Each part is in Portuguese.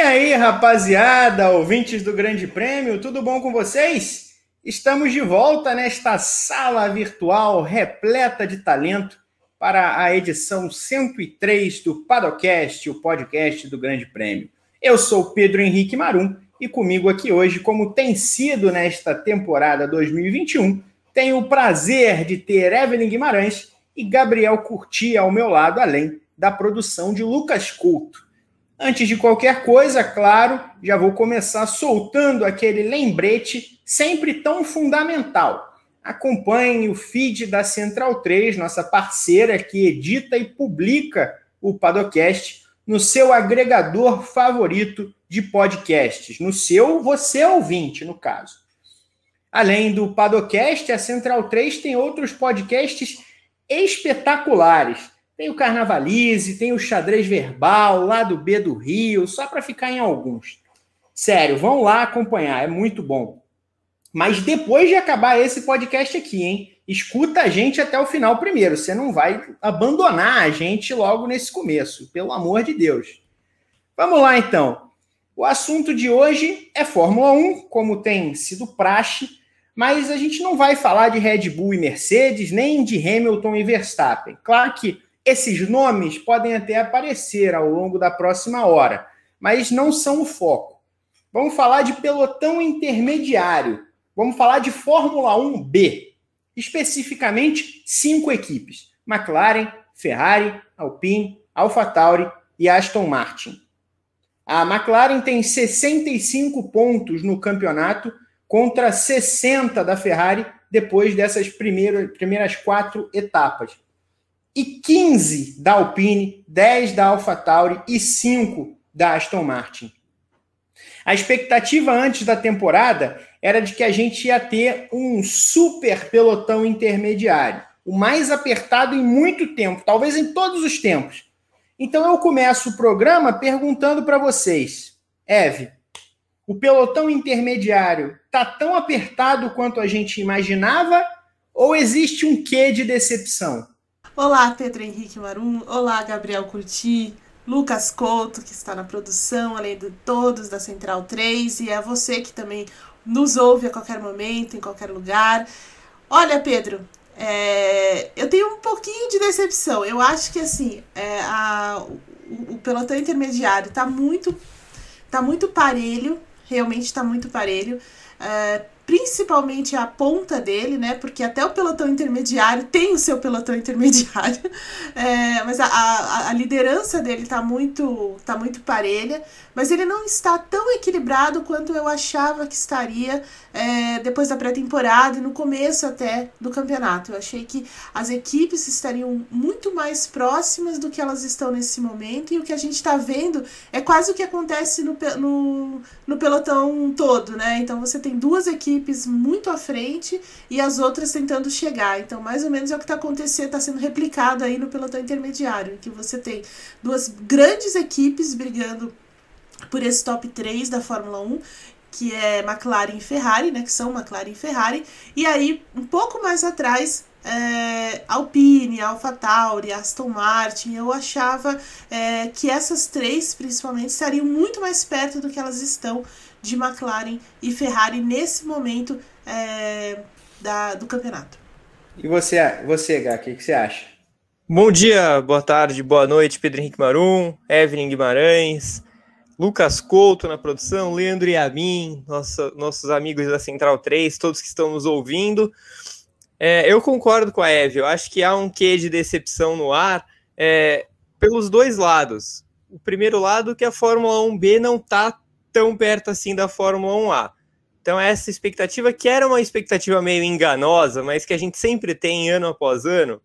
aí, rapaziada, ouvintes do Grande Prêmio, tudo bom com vocês? Estamos de volta nesta sala virtual repleta de talento para a edição 103 do Padocast, o podcast do Grande Prêmio. Eu sou Pedro Henrique Marum e comigo aqui hoje, como tem sido nesta temporada 2021, tenho o prazer de ter Evelyn Guimarães e Gabriel Curti ao meu lado, além da produção de Lucas Couto. Antes de qualquer coisa, claro, já vou começar soltando aquele lembrete sempre tão fundamental. Acompanhe o feed da Central 3, nossa parceira que edita e publica o Padocast no seu agregador favorito de podcasts, no seu você ouvinte, no caso. Além do Padocast, a Central 3 tem outros podcasts espetaculares tem o Carnavalize, tem o Xadrez Verbal, lá do B do Rio, só para ficar em alguns. Sério, vão lá acompanhar, é muito bom. Mas depois de acabar esse podcast aqui, hein? Escuta a gente até o final primeiro. Você não vai abandonar a gente logo nesse começo, pelo amor de Deus. Vamos lá então. O assunto de hoje é Fórmula 1, como tem sido praxe, mas a gente não vai falar de Red Bull e Mercedes, nem de Hamilton e Verstappen. Claro que esses nomes podem até aparecer ao longo da próxima hora, mas não são o foco. Vamos falar de pelotão intermediário. Vamos falar de Fórmula 1B. Especificamente, cinco equipes: McLaren, Ferrari, Alpine, AlphaTauri e Aston Martin. A McLaren tem 65 pontos no campeonato contra 60 da Ferrari depois dessas primeiras, primeiras quatro etapas e 15 da Alpine, 10 da AlphaTauri e 5 da Aston Martin. A expectativa antes da temporada era de que a gente ia ter um super pelotão intermediário, o mais apertado em muito tempo, talvez em todos os tempos. Então eu começo o programa perguntando para vocês, Eve, o pelotão intermediário tá tão apertado quanto a gente imaginava ou existe um quê de decepção? Olá, Pedro Henrique Marum. Olá, Gabriel Curti. Lucas Couto, que está na produção, além de todos da Central 3, e é você que também nos ouve a qualquer momento, em qualquer lugar. Olha, Pedro, é, eu tenho um pouquinho de decepção. Eu acho que assim, é, a, o, o, pelotão intermediário está muito, tá muito parelho, realmente está muito parelho. É, principalmente a ponta dele, né? Porque até o pelotão intermediário tem o seu pelotão intermediário, é, mas a, a, a, liderança dele tá muito, tá muito parelha, mas ele não está tão equilibrado quanto eu achava que estaria é, depois da pré-temporada e no começo até do campeonato. Eu achei que as equipes estariam muito mais próximas do que elas estão nesse momento, e o que a gente está vendo é quase o que acontece no, no, no pelotão todo, né? Então você tem duas equipes equipes muito à frente e as outras tentando chegar. Então, mais ou menos é o que está acontecendo, está sendo replicado aí no pelotão intermediário, que você tem duas grandes equipes brigando por esse top 3 da Fórmula 1 que é McLaren e Ferrari, né? Que são McLaren e Ferrari. E aí, um pouco mais atrás, é, Alpine, AlphaTauri, Aston Martin, eu achava é, que essas três, principalmente, estariam muito mais perto do que elas estão de McLaren e Ferrari nesse momento é, da, do campeonato. E você, você Gá, o que, que você acha? Bom dia, boa tarde, boa noite, Pedro Henrique Marum, Evelyn Guimarães, Lucas Couto na produção, Leandro e Amin, nossa, nossos amigos da Central 3, todos que estão nos ouvindo. É, eu concordo com a Eve, eu acho que há um quê de decepção no ar é, pelos dois lados. O primeiro lado que a Fórmula 1B não está tão perto assim da Fórmula 1A. Então, essa expectativa, que era uma expectativa meio enganosa, mas que a gente sempre tem ano após ano,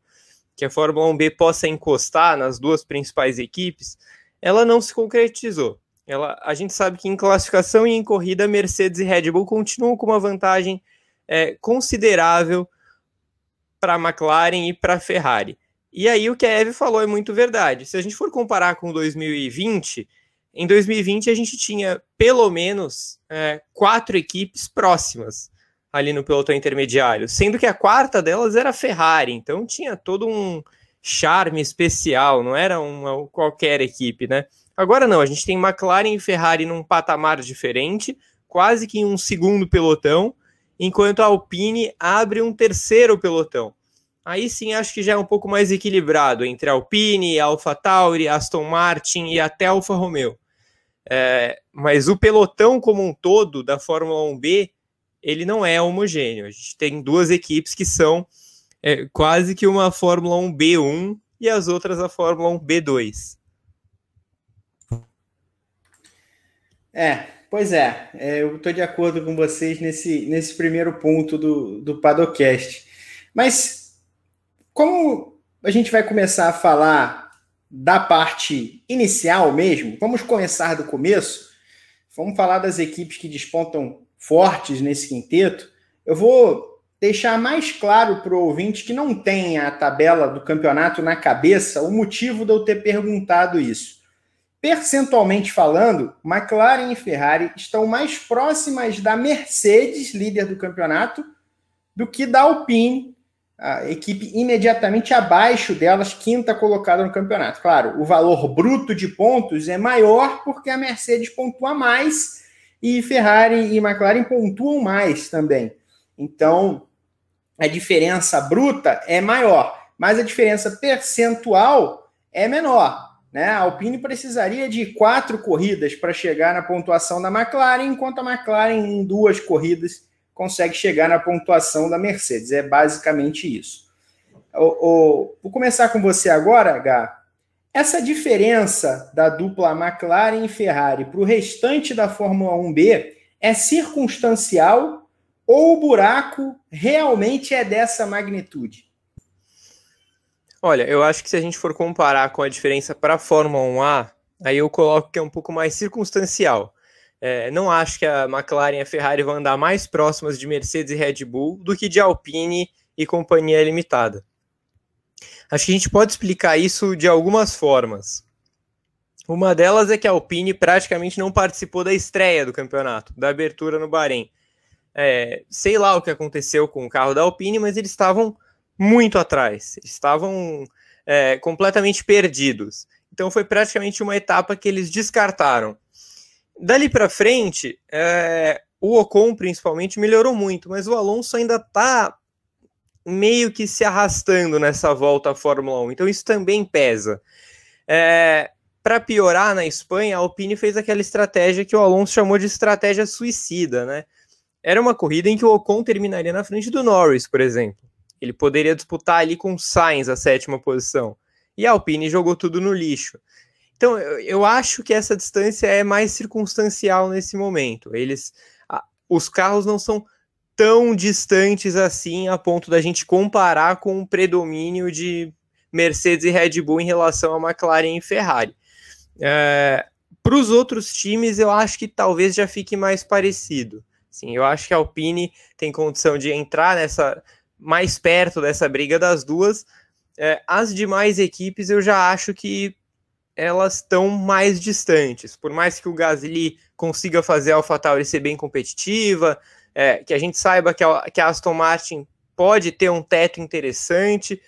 que a Fórmula 1B possa encostar nas duas principais equipes, ela não se concretizou. Ela, a gente sabe que em classificação e em corrida, Mercedes e Red Bull continuam com uma vantagem é, considerável para a McLaren e para a Ferrari. E aí o que a Eve falou é muito verdade. Se a gente for comparar com 2020, em 2020 a gente tinha pelo menos é, quatro equipes próximas ali no pelotão intermediário, sendo que a quarta delas era a Ferrari, então tinha todo um charme especial, não era uma qualquer equipe, né? Agora não, a gente tem McLaren e Ferrari num patamar diferente, quase que em um segundo pelotão, enquanto a Alpine abre um terceiro pelotão. Aí sim acho que já é um pouco mais equilibrado entre Alpine, AlphaTauri, Aston Martin e até Alfa Romeo. É, mas o pelotão como um todo da Fórmula 1B, ele não é homogêneo. A gente tem duas equipes que são é, quase que uma Fórmula 1B1 e as outras a Fórmula 1B2. É, pois é, é eu estou de acordo com vocês nesse, nesse primeiro ponto do, do Padocast. Mas como a gente vai começar a falar da parte inicial mesmo, vamos começar do começo. Vamos falar das equipes que despontam fortes nesse quinteto. Eu vou deixar mais claro para o ouvinte que não tem a tabela do campeonato na cabeça o motivo de eu ter perguntado isso. Percentualmente falando, McLaren e Ferrari estão mais próximas da Mercedes, líder do campeonato, do que da Alpine, a equipe imediatamente abaixo delas, quinta colocada no campeonato. Claro, o valor bruto de pontos é maior porque a Mercedes pontua mais e Ferrari e McLaren pontuam mais também. Então, a diferença bruta é maior, mas a diferença percentual é menor. Né? A Alpine precisaria de quatro corridas para chegar na pontuação da McLaren, enquanto a McLaren, em duas corridas, consegue chegar na pontuação da Mercedes. É basicamente isso. O, o, vou começar com você agora, Gá. Essa diferença da dupla McLaren e Ferrari para o restante da Fórmula 1B é circunstancial ou o buraco realmente é dessa magnitude? Olha, eu acho que se a gente for comparar com a diferença para a Fórmula 1A, aí eu coloco que é um pouco mais circunstancial. É, não acho que a McLaren e a Ferrari vão andar mais próximas de Mercedes e Red Bull do que de Alpine e companhia limitada. Acho que a gente pode explicar isso de algumas formas. Uma delas é que a Alpine praticamente não participou da estreia do campeonato, da abertura no Bahrein. É, sei lá o que aconteceu com o carro da Alpine, mas eles estavam muito atrás, estavam é, completamente perdidos. Então foi praticamente uma etapa que eles descartaram. Dali para frente, é, o Ocon principalmente melhorou muito, mas o Alonso ainda está meio que se arrastando nessa volta à Fórmula 1, então isso também pesa. É, para piorar na Espanha, a Alpine fez aquela estratégia que o Alonso chamou de estratégia suicida, né? Era uma corrida em que o Ocon terminaria na frente do Norris, por exemplo. Ele poderia disputar ali com o Sainz a sétima posição. E a Alpine jogou tudo no lixo. Então, eu, eu acho que essa distância é mais circunstancial nesse momento. Eles, a, os carros não são tão distantes assim a ponto da gente comparar com o predomínio de Mercedes e Red Bull em relação a McLaren e Ferrari. É, Para os outros times, eu acho que talvez já fique mais parecido. Sim, eu acho que a Alpine tem condição de entrar nessa mais perto dessa briga das duas. É, as demais equipes eu já acho que elas estão mais distantes. Por mais que o Gasly consiga fazer a AlphaTauri ser bem competitiva, é, que a gente saiba que a, que a Aston Martin pode ter um teto interessante,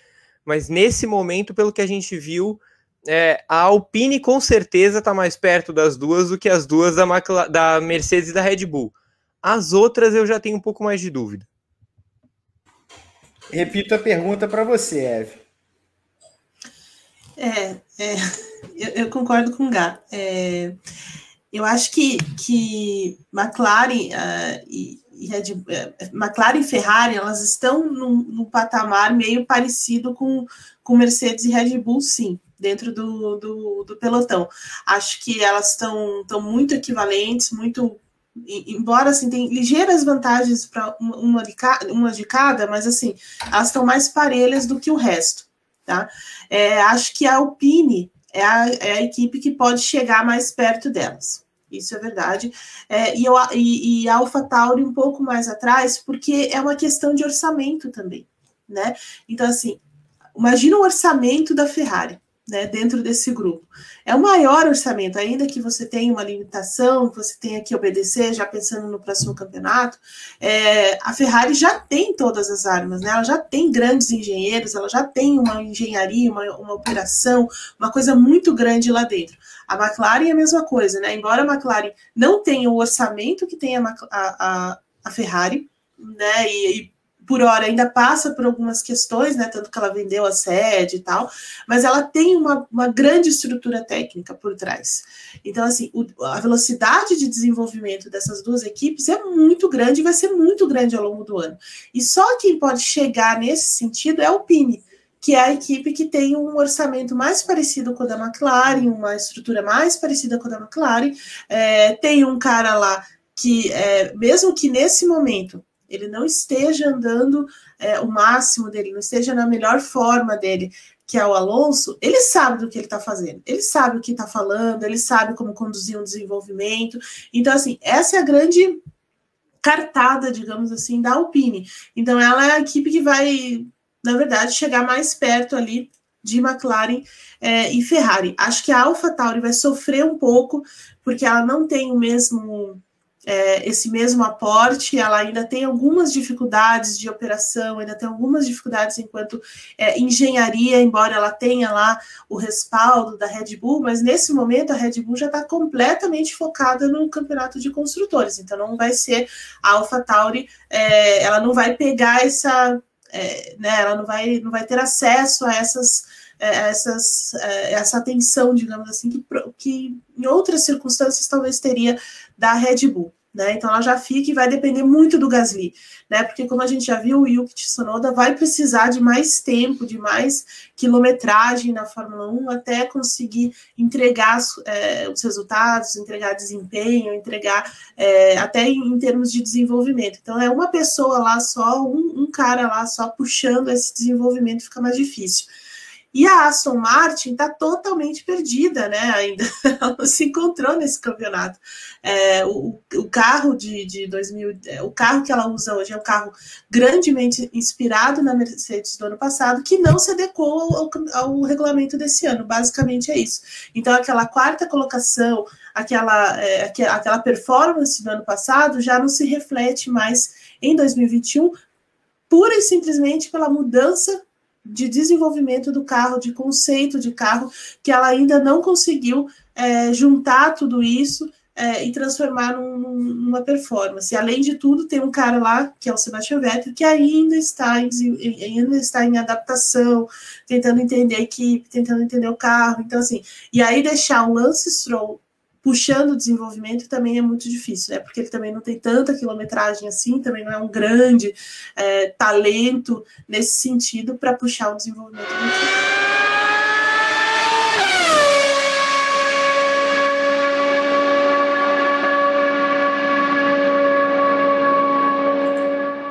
mas nesse momento, pelo que a gente viu, é, a Alpine com certeza está mais perto das duas do que as duas da, da Mercedes e da Red Bull. As outras eu já tenho um pouco mais de dúvida. Repito a pergunta para você, Eve. É, é eu, eu, concordo com o Gá. É, eu acho que, que McLaren uh, e, e Red, uh, McLaren e Ferrari elas estão num, num, patamar meio parecido com, com Mercedes e Red Bull, sim, dentro do, do, do pelotão. Acho que elas estão muito equivalentes, muito embora assim tem ligeiras vantagens para uma, de uma de cada, mas assim elas estão mais parelhas do que o resto, tá? É, acho que a Alpine é a, é a, equipe que pode chegar mais perto delas. Isso é verdade. É, e, eu, e, e a AlphaTauri um pouco mais atrás, porque é uma questão de orçamento também, né? Então, assim, imagina o orçamento da Ferrari, né, dentro desse grupo. É o maior orçamento, ainda que você tenha uma limitação, que você tenha que obedecer, já pensando no próximo campeonato, é, a Ferrari já tem todas as armas, né? ela já tem grandes engenheiros, ela já tem uma engenharia, uma, uma operação, uma coisa muito grande lá dentro. A McLaren é a mesma coisa, né? Embora a McLaren não tenha o orçamento que tem a, a, a, Ferrari, né? E, e por hora ainda passa por algumas questões, né? Tanto que ela vendeu a sede e tal, mas ela tem uma, uma grande estrutura técnica por trás. Então, assim, o, a velocidade de desenvolvimento dessas duas equipes é muito grande e vai ser muito grande ao longo do ano. E só quem pode chegar nesse sentido é o Pini, que é a equipe que tem um orçamento mais parecido com o da McLaren, uma estrutura mais parecida com a da McLaren. É, tem um cara lá que, é, mesmo que nesse momento ele não esteja andando é, o máximo dele, não esteja na melhor forma dele, que é o Alonso, ele sabe do que ele está fazendo, ele sabe o que está falando, ele sabe como conduzir um desenvolvimento. Então, assim, essa é a grande cartada, digamos assim, da Alpine. Então, ela é a equipe que vai, na verdade, chegar mais perto ali de McLaren é, e Ferrari. Acho que a AlphaTauri vai sofrer um pouco, porque ela não tem o mesmo é, esse mesmo aporte, ela ainda tem algumas dificuldades de operação, ainda tem algumas dificuldades enquanto é, engenharia, embora ela tenha lá o respaldo da Red Bull, mas nesse momento a Red Bull já está completamente focada no campeonato de construtores, então não vai ser a AlphaTauri, é, ela não vai pegar essa, é, né, ela não vai, não vai ter acesso a essas é, essas, é, essa atenção, digamos assim, que, que em outras circunstâncias talvez teria da Red Bull. Né? Então ela já fica e vai depender muito do Gasly, né? Porque como a gente já viu, o Yuki Tsunoda vai precisar de mais tempo, de mais quilometragem na Fórmula 1 até conseguir entregar é, os resultados, entregar desempenho, entregar é, até em, em, termos de desenvolvimento. Então é uma pessoa lá só, um, um cara lá só puxando esse desenvolvimento fica mais difícil. E a Aston Martin está totalmente perdida, né? Ainda não se encontrou nesse campeonato. É, o, o, carro de, de 2000, é, o carro que ela usa hoje é um carro grandemente inspirado na Mercedes do ano passado, que não se adequou ao, ao regulamento desse ano. Basicamente é isso. Então, aquela quarta colocação, aquela, é, aquela performance do ano passado já não se reflete mais em 2021, pura e simplesmente pela mudança de desenvolvimento do carro, de conceito de carro, que ela ainda não conseguiu é, juntar tudo isso é, e transformar num, numa performance. Além de tudo, tem um cara lá, que é o Sebastian Vettel, que ainda está em, ainda está em adaptação, tentando entender a equipe, tentando entender o carro. Então, assim, e aí deixar o Lance Stroll puxando o desenvolvimento também é muito difícil, né? Porque ele também não tem tanta quilometragem assim, também não é um grande é, talento nesse sentido para puxar o desenvolvimento do.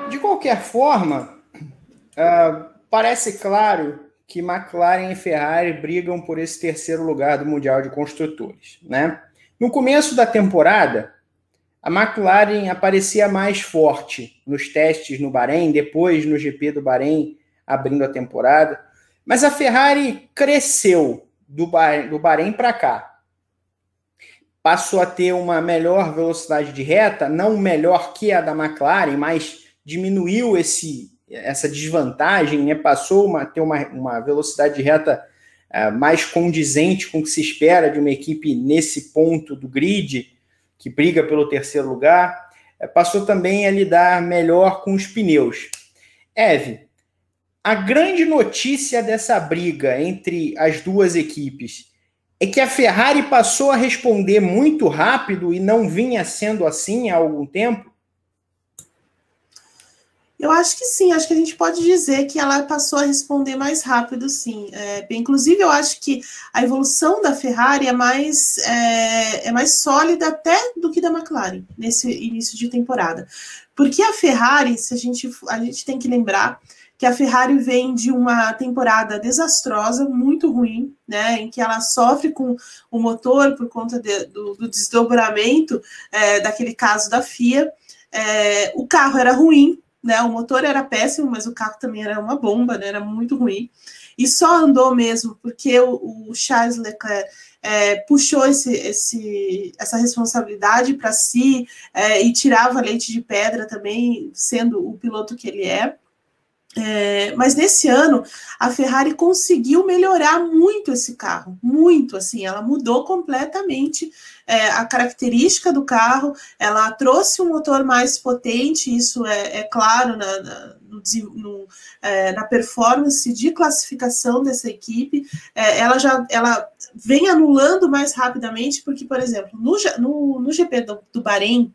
De qualquer forma, uh, parece claro que McLaren e Ferrari brigam por esse terceiro lugar do Mundial de Construtores, né? No começo da temporada, a McLaren aparecia mais forte nos testes no Bahrein, depois no GP do Bahrein, abrindo a temporada. Mas a Ferrari cresceu do Bahrein, do Bahrein para cá. Passou a ter uma melhor velocidade de reta, não melhor que a da McLaren, mas diminuiu esse, essa desvantagem, né? passou a ter uma, uma velocidade de reta mais condizente com o que se espera de uma equipe nesse ponto do grid, que briga pelo terceiro lugar, é, passou também a lidar melhor com os pneus. Eve, a grande notícia dessa briga entre as duas equipes é que a Ferrari passou a responder muito rápido e não vinha sendo assim há algum tempo. Eu acho que sim, acho que a gente pode dizer que ela passou a responder mais rápido, sim. É, inclusive, eu acho que a evolução da Ferrari é mais, é, é mais sólida até do que da McLaren nesse início de temporada. Porque a Ferrari, se a gente, a gente tem que lembrar que a Ferrari vem de uma temporada desastrosa, muito ruim, né, em que ela sofre com o motor por conta de, do, do, desdobramento é, daquele caso da FIA. É, o carro era ruim, né? O motor era péssimo, mas o carro também era uma bomba, né? Era muito ruim. e só andou mesmo porque o, o Charles Leclerc é, puxou esse, esse, essa responsabilidade para si é, e tirava leite de pedra também, sendo o piloto que ele é. É, mas nesse ano a Ferrari conseguiu melhorar muito esse carro, muito assim, ela mudou completamente é, a característica do carro, ela trouxe um motor mais potente, isso é, é claro na, na, no, no, é, na, performance de classificação dessa equipe, é, ela já ela vem anulando mais rapidamente, porque, por exemplo, no, no, no GP do, do Bahrein,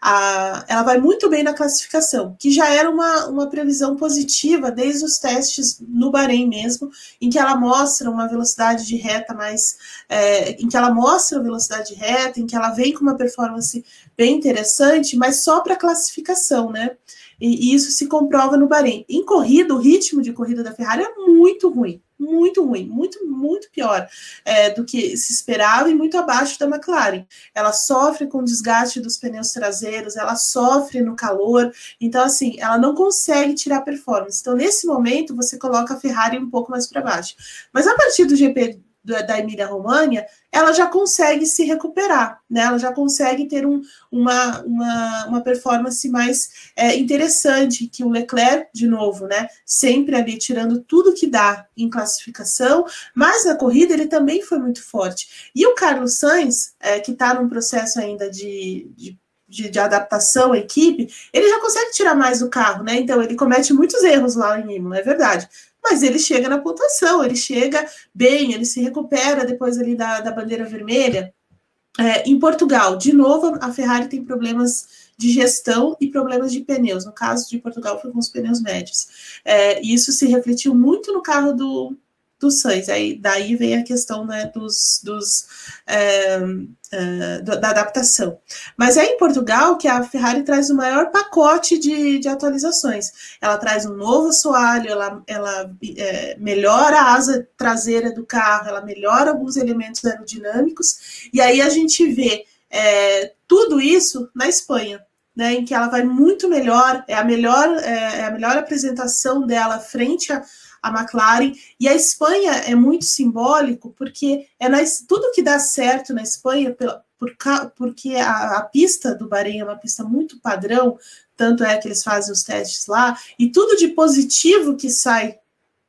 a, ela vai muito bem na classificação, que já era uma, uma previsão positiva desde os testes no Bahrein mesmo, em que ela mostra uma velocidade de reta mais. É, em que ela mostra a velocidade de reta, em que ela vem com uma performance bem interessante, mas só para classificação, né? E, e isso se comprova no Bahrein. Em corrida, o ritmo de corrida da Ferrari é muito ruim muito ruim, muito, muito pior é, do que se esperava e muito abaixo da McLaren. Ela sofre com o desgaste dos pneus traseiros, ela sofre no calor, então, assim, ela não consegue tirar performance. Então, nesse momento, você coloca a Ferrari um pouco mais para baixo. Mas a partir do GP da Emília-România, ela já consegue se recuperar, né? Ela já consegue ter um, uma, uma, uma performance mais é, interessante, que o Leclerc, de novo, né? Sempre ali tirando tudo que dá em classificação, mas na corrida ele também foi muito forte. E o Carlos Sainz, é, que está num processo ainda de, de de, de, adaptação à equipe, ele já consegue tirar mais do carro, né? Então ele comete muitos erros lá em Imola, é verdade mas ele chega na pontuação, ele chega bem, ele se recupera depois ali da, da bandeira vermelha. É, em Portugal, de novo, a Ferrari tem problemas de gestão e problemas de pneus. No caso de Portugal, foi com os pneus médios. É, e isso se refletiu muito no carro do, do Sainz. Aí, daí vem a questão né, dos, dos é, é, da adaptação. Mas é em Portugal que a Ferrari traz o maior pacote de, de atualizações. Ela traz um novo assoalho, ela, ela é, melhora a asa traseira do carro, ela melhora alguns elementos aerodinâmicos, e aí a gente vê é, tudo isso na Espanha. Né, em que ela vai muito melhor, é a melhor, é, é a melhor apresentação dela frente a, a McLaren. E a Espanha é muito simbólico porque é na, tudo que dá certo na Espanha, pela, por, porque a, a, pista do Bahrein é uma pista muito padrão, tanto é que eles fazem os testes lá, e tudo de positivo que sai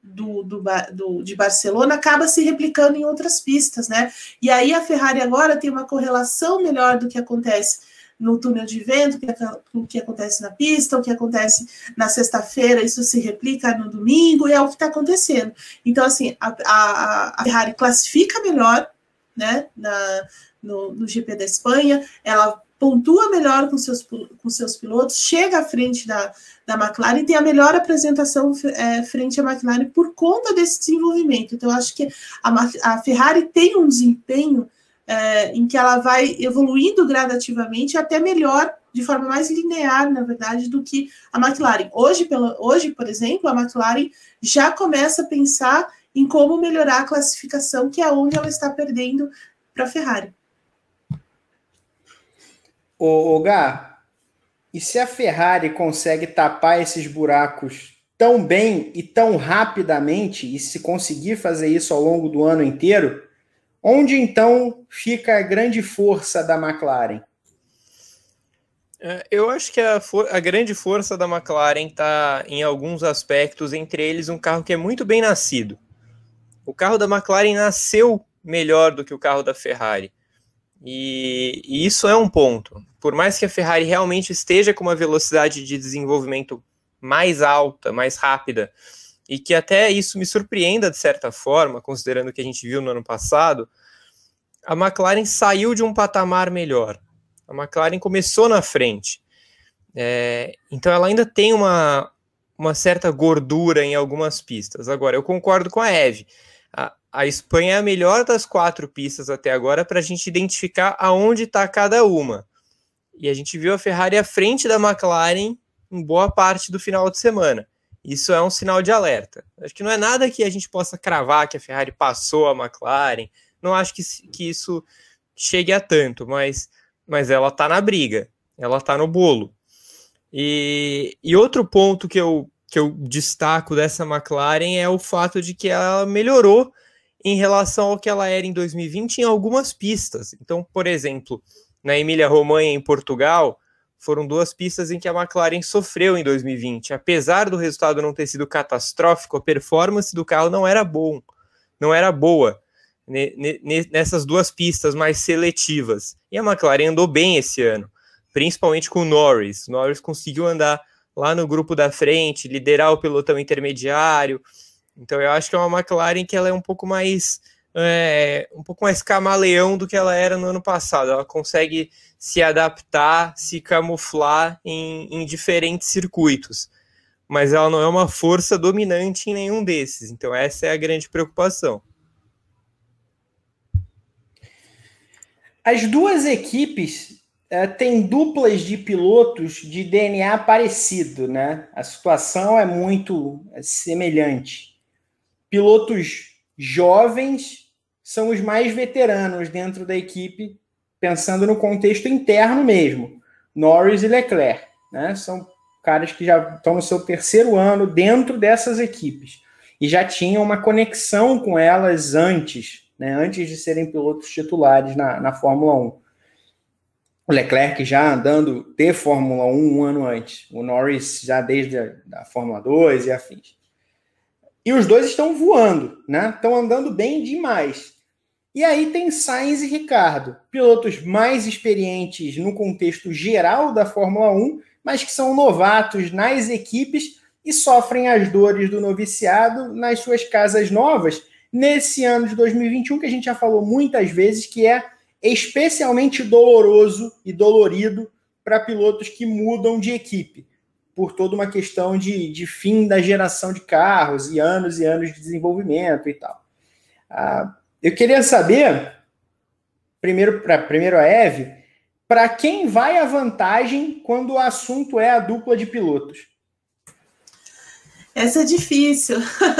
do, do, do, de Barcelona acaba se replicando em outras pistas, né? E aí a Ferrari agora tem uma correlação melhor do que acontece no túnel de vento, o que acontece na pista, o que acontece na sexta-feira, isso se replica no domingo, e é o que está acontecendo. Então, assim, a, a, a, Ferrari classifica melhor né, na, no, no GP da Espanha, ela pontua melhor com seus, com seus pilotos, chega à frente da, da McLaren e tem a melhor apresentação é, frente à McLaren por conta desse desenvolvimento. Então, acho que a, a Ferrari tem um desempenho é, em que ela vai evoluindo gradativamente até melhor, de forma mais linear, na verdade, do que a McLaren. Hoje, pelo, hoje, por exemplo, a McLaren já começa a pensar em como melhorar a classificação, que é onde ela está perdendo para a Ferrari. Ô, ô Gá, e se a Ferrari consegue tapar esses buracos tão bem e tão rapidamente, e se conseguir fazer isso ao longo do ano inteiro, Onde então fica a grande força da McLaren? É, eu acho que a, a grande força da McLaren está em alguns aspectos, entre eles um carro que é muito bem nascido. O carro da McLaren nasceu melhor do que o carro da Ferrari. E, e, isso é um ponto. Por mais que a Ferrari realmente esteja com uma velocidade de desenvolvimento mais alta, mais rápida, e que até isso me surpreenda de certa forma, considerando o que a gente viu no ano passado, a McLaren saiu de um patamar melhor. A McLaren começou na frente. É, então ela ainda tem uma, uma certa gordura em algumas pistas. Agora, eu concordo com a Eve. A, a Espanha é a melhor das quatro pistas até agora para a gente identificar aonde está cada uma. E a gente viu a Ferrari à frente da McLaren em boa parte do final de semana. Isso é um sinal de alerta. Acho que não é nada que a gente possa cravar que a Ferrari passou a McLaren. Não acho que, que isso chegue a tanto, mas, mas ela está na briga, ela está no bolo. E, e outro ponto que eu, que eu destaco dessa McLaren é o fato de que ela melhorou em relação ao que ela era em 2020 em algumas pistas. Então, por exemplo, na Emília-Romanha, em Portugal, foram duas pistas em que a McLaren sofreu em 2020. Apesar do resultado não ter sido catastrófico, a performance do carro não era bom, não era boa nessas duas pistas mais seletivas. E a McLaren andou bem esse ano, principalmente com o Norris. O Norris conseguiu andar lá no grupo da frente, liderar o pelotão intermediário. Então eu acho que é uma McLaren que ela é um pouco mais é, um pouco mais camaleão do que ela era no ano passado. Ela consegue se adaptar, se camuflar em, em diferentes circuitos. Mas ela não é uma força dominante em nenhum desses. Então essa é a grande preocupação. As duas equipes é, têm duplas de pilotos de DNA parecido, né? A situação é muito semelhante. Pilotos jovens são os mais veteranos dentro da equipe, pensando no contexto interno mesmo. Norris e Leclerc, né? São caras que já estão no seu terceiro ano dentro dessas equipes e já tinham uma conexão com elas antes, né? Antes de serem pilotos titulares na, na Fórmula 1. O Leclerc já andando de Fórmula 1 um ano antes, o Norris já desde a Fórmula 2 e afins. E os dois estão voando, né? Estão andando bem demais. E aí tem Sainz e Ricardo, pilotos mais experientes no contexto geral da Fórmula 1, mas que são novatos nas equipes e sofrem as dores do noviciado nas suas casas novas nesse ano de 2021, que a gente já falou muitas vezes que é especialmente doloroso e dolorido para pilotos que mudam de equipe, por toda uma questão de, de fim da geração de carros e anos e anos de desenvolvimento e tal. Ah, eu queria saber, primeiro para primeiro a Eve, para quem vai a vantagem quando o assunto é a dupla de pilotos? Essa é difícil,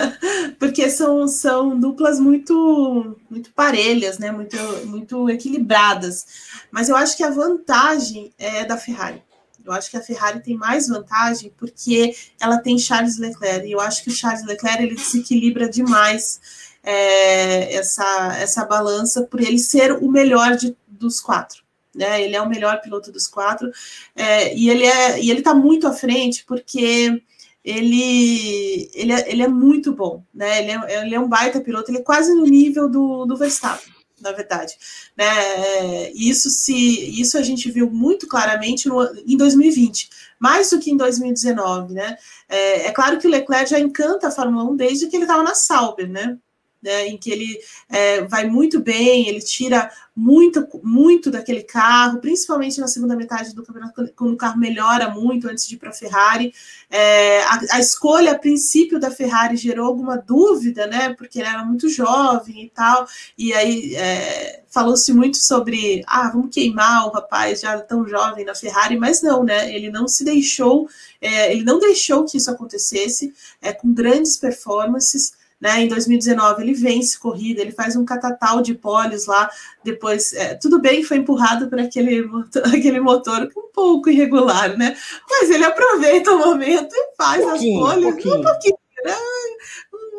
porque são, são duplas muito muito parelhas, né? muito, muito equilibradas. Mas eu acho que a vantagem é da Ferrari. Eu acho que a Ferrari tem mais vantagem porque ela tem Charles Leclerc. E eu acho que o Charles Leclerc ele desequilibra demais é, essa, essa balança por ele ser o melhor de, dos quatro. Né? Ele é o melhor piloto dos quatro é, e ele é e ele está muito à frente porque ele, ele, é, ele é muito bom, né? Ele é, ele é um baita piloto, ele é quase no nível do, do Verstappen, na verdade. Né? É, isso, se, isso a gente viu muito claramente no, em 2020, mais do que em 2019, né? É, é claro que o Leclerc já encanta a Fórmula 1 desde que ele estava na Sauber, né? Né, em que ele é, vai muito bem, ele tira muito, muito daquele carro, principalmente na segunda metade do campeonato, quando o carro melhora muito antes de ir para a Ferrari. É, a, escolha, a princípio, da Ferrari gerou alguma dúvida, né? Porque ele era muito jovem e tal, e aí é, falou-se muito sobre ah, vamos queimar o rapaz já tão jovem na Ferrari, mas não, né? Ele não se deixou, é, ele não deixou que isso acontecesse, é, com grandes performances. Né? Em 2019 ele vence corrida, ele faz um catatal de poles lá, depois, é, tudo bem que foi empurrado para aquele, aquele motor um pouco irregular, né? Mas ele aproveita o momento e faz as poles um pouquinho, né?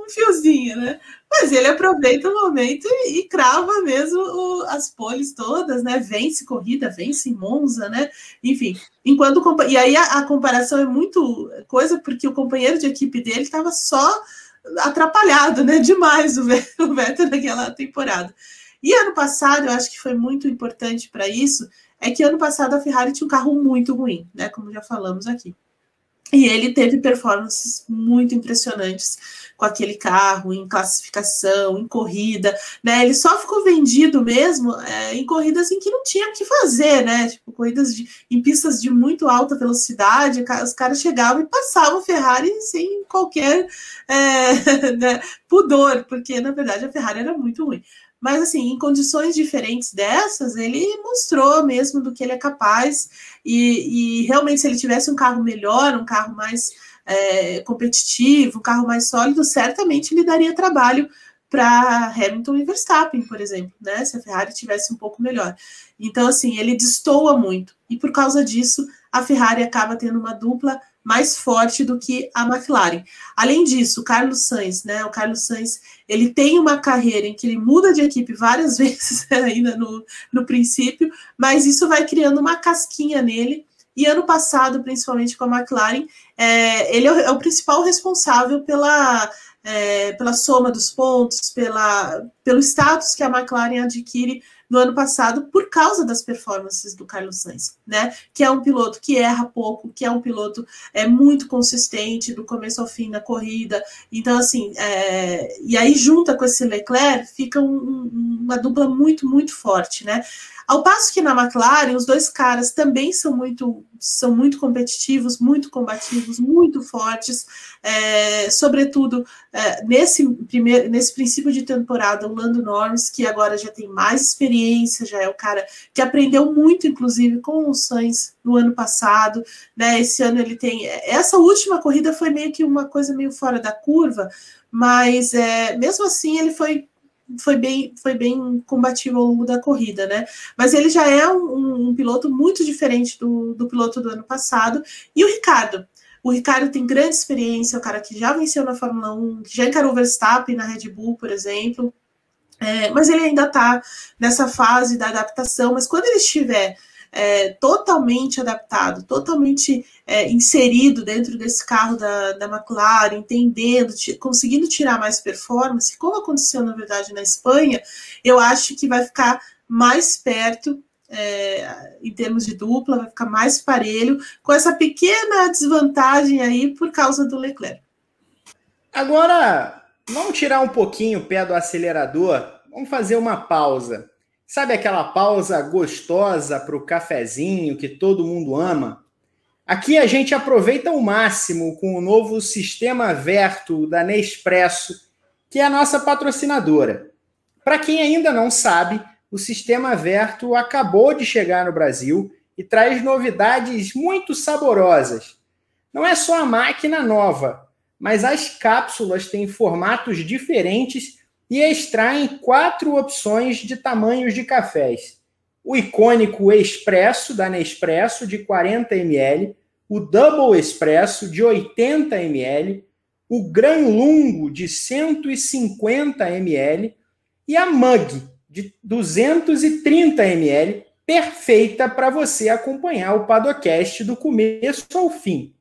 um fiozinho, né? Mas ele aproveita o momento e, e crava mesmo o, as poles todas, né? Vence corrida, vence Monza, né? Enfim, enquanto e aí a, a comparação é muito coisa porque o companheiro de equipe dele estava só atrapalhado, né? Demais o Vettel naquela temporada. E ano passado, eu acho que foi muito importante para isso, é que ano passado a Ferrari tinha um carro muito ruim, né? Como já falamos aqui. E ele teve performances muito impressionantes com aquele carro, em classificação, em corrida, né? Ele só ficou vendido mesmo é, em corridas em que não tinha o que fazer, né? Tipo, corridas de, em pistas de muito alta velocidade, os caras chegavam e passavam Ferrari sem qualquer é, né, pudor, porque na verdade a Ferrari era muito ruim. Mas, assim, em condições diferentes dessas, ele mostrou mesmo do que ele é capaz. E, e realmente, se ele tivesse um carro melhor, um carro mais é, competitivo, um carro mais sólido, certamente ele daria trabalho para Hamilton e Verstappen, por exemplo, né? Se a Ferrari tivesse um pouco melhor. Então, assim, ele destoa muito. E por causa disso, a Ferrari acaba tendo uma dupla mais forte do que a McLaren. Além disso, o Carlos Sainz, né? O Carlos Sainz, ele tem uma carreira em que ele muda de equipe várias vezes ainda no, no princípio, mas isso vai criando uma casquinha nele. E ano passado, principalmente com a McLaren, é, ele é o, é o principal responsável pela é, pela soma dos pontos, pela, pelo status que a McLaren adquire no ano passado por causa das performances do Carlos Sainz, né? Que é um piloto que erra pouco, que é um piloto é muito consistente do começo ao fim da corrida. Então, assim, é, e aí junta com esse Leclerc, fica um, uma dupla muito, muito forte, né? Ao passo que na McLaren, os dois caras também são muito, são muito competitivos, muito combativos, muito fortes, é, sobretudo é, nesse, primeiro, nesse princípio de temporada, o Lando Norris, que agora já tem mais experiência, já é o cara que aprendeu muito, inclusive, com o Sainz no ano passado, né? Esse ano ele tem. Essa última corrida foi meio que uma coisa meio fora da curva, mas é, mesmo assim ele foi foi bem, foi bem combativo ao longo da corrida, né? Mas ele já é um, um, piloto muito diferente do, do piloto do ano passado. E o Ricardo? O Ricardo tem grande experiência, é o cara que já venceu na Fórmula 1, já encarou o Verstappen na Red Bull, por exemplo. É, mas ele ainda está nessa fase da adaptação. Mas quando ele estiver é, totalmente adaptado, totalmente é, inserido dentro desse carro da, da McLaren, entendendo, conseguindo tirar mais performance, como aconteceu na verdade na Espanha, eu acho que vai ficar mais perto é, em termos de dupla, vai ficar mais parelho, com essa pequena desvantagem aí por causa do Leclerc. Agora, vamos tirar um pouquinho o pé do acelerador, vamos fazer uma pausa. Sabe aquela pausa gostosa para o cafezinho que todo mundo ama? Aqui a gente aproveita o máximo com o novo sistema Verto da Nespresso, que é a nossa patrocinadora. Para quem ainda não sabe, o sistema Verto acabou de chegar no Brasil e traz novidades muito saborosas. Não é só a máquina nova, mas as cápsulas têm formatos diferentes e extraem quatro opções de tamanhos de cafés. O icônico Expresso da Nespresso de 40 ml, o Double Expresso de 80 ml, o Gran Lungo de 150 ml e a Mug de 230 ml, perfeita para você acompanhar o Padocast do começo ao fim.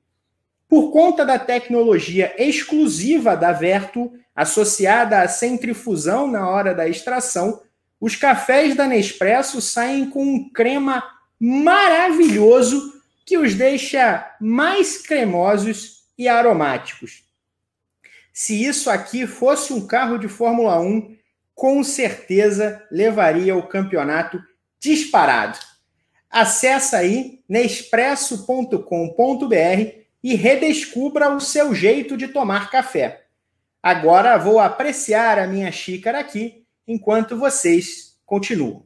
Por conta da tecnologia exclusiva da Vertu, associada à centrifusão na hora da extração, os cafés da Nespresso saem com um crema maravilhoso que os deixa mais cremosos e aromáticos. Se isso aqui fosse um carro de Fórmula 1, com certeza levaria o campeonato disparado. Acesse aí nespresso.com.br e redescubra o seu jeito de tomar café. Agora vou apreciar a minha xícara aqui enquanto vocês continuam.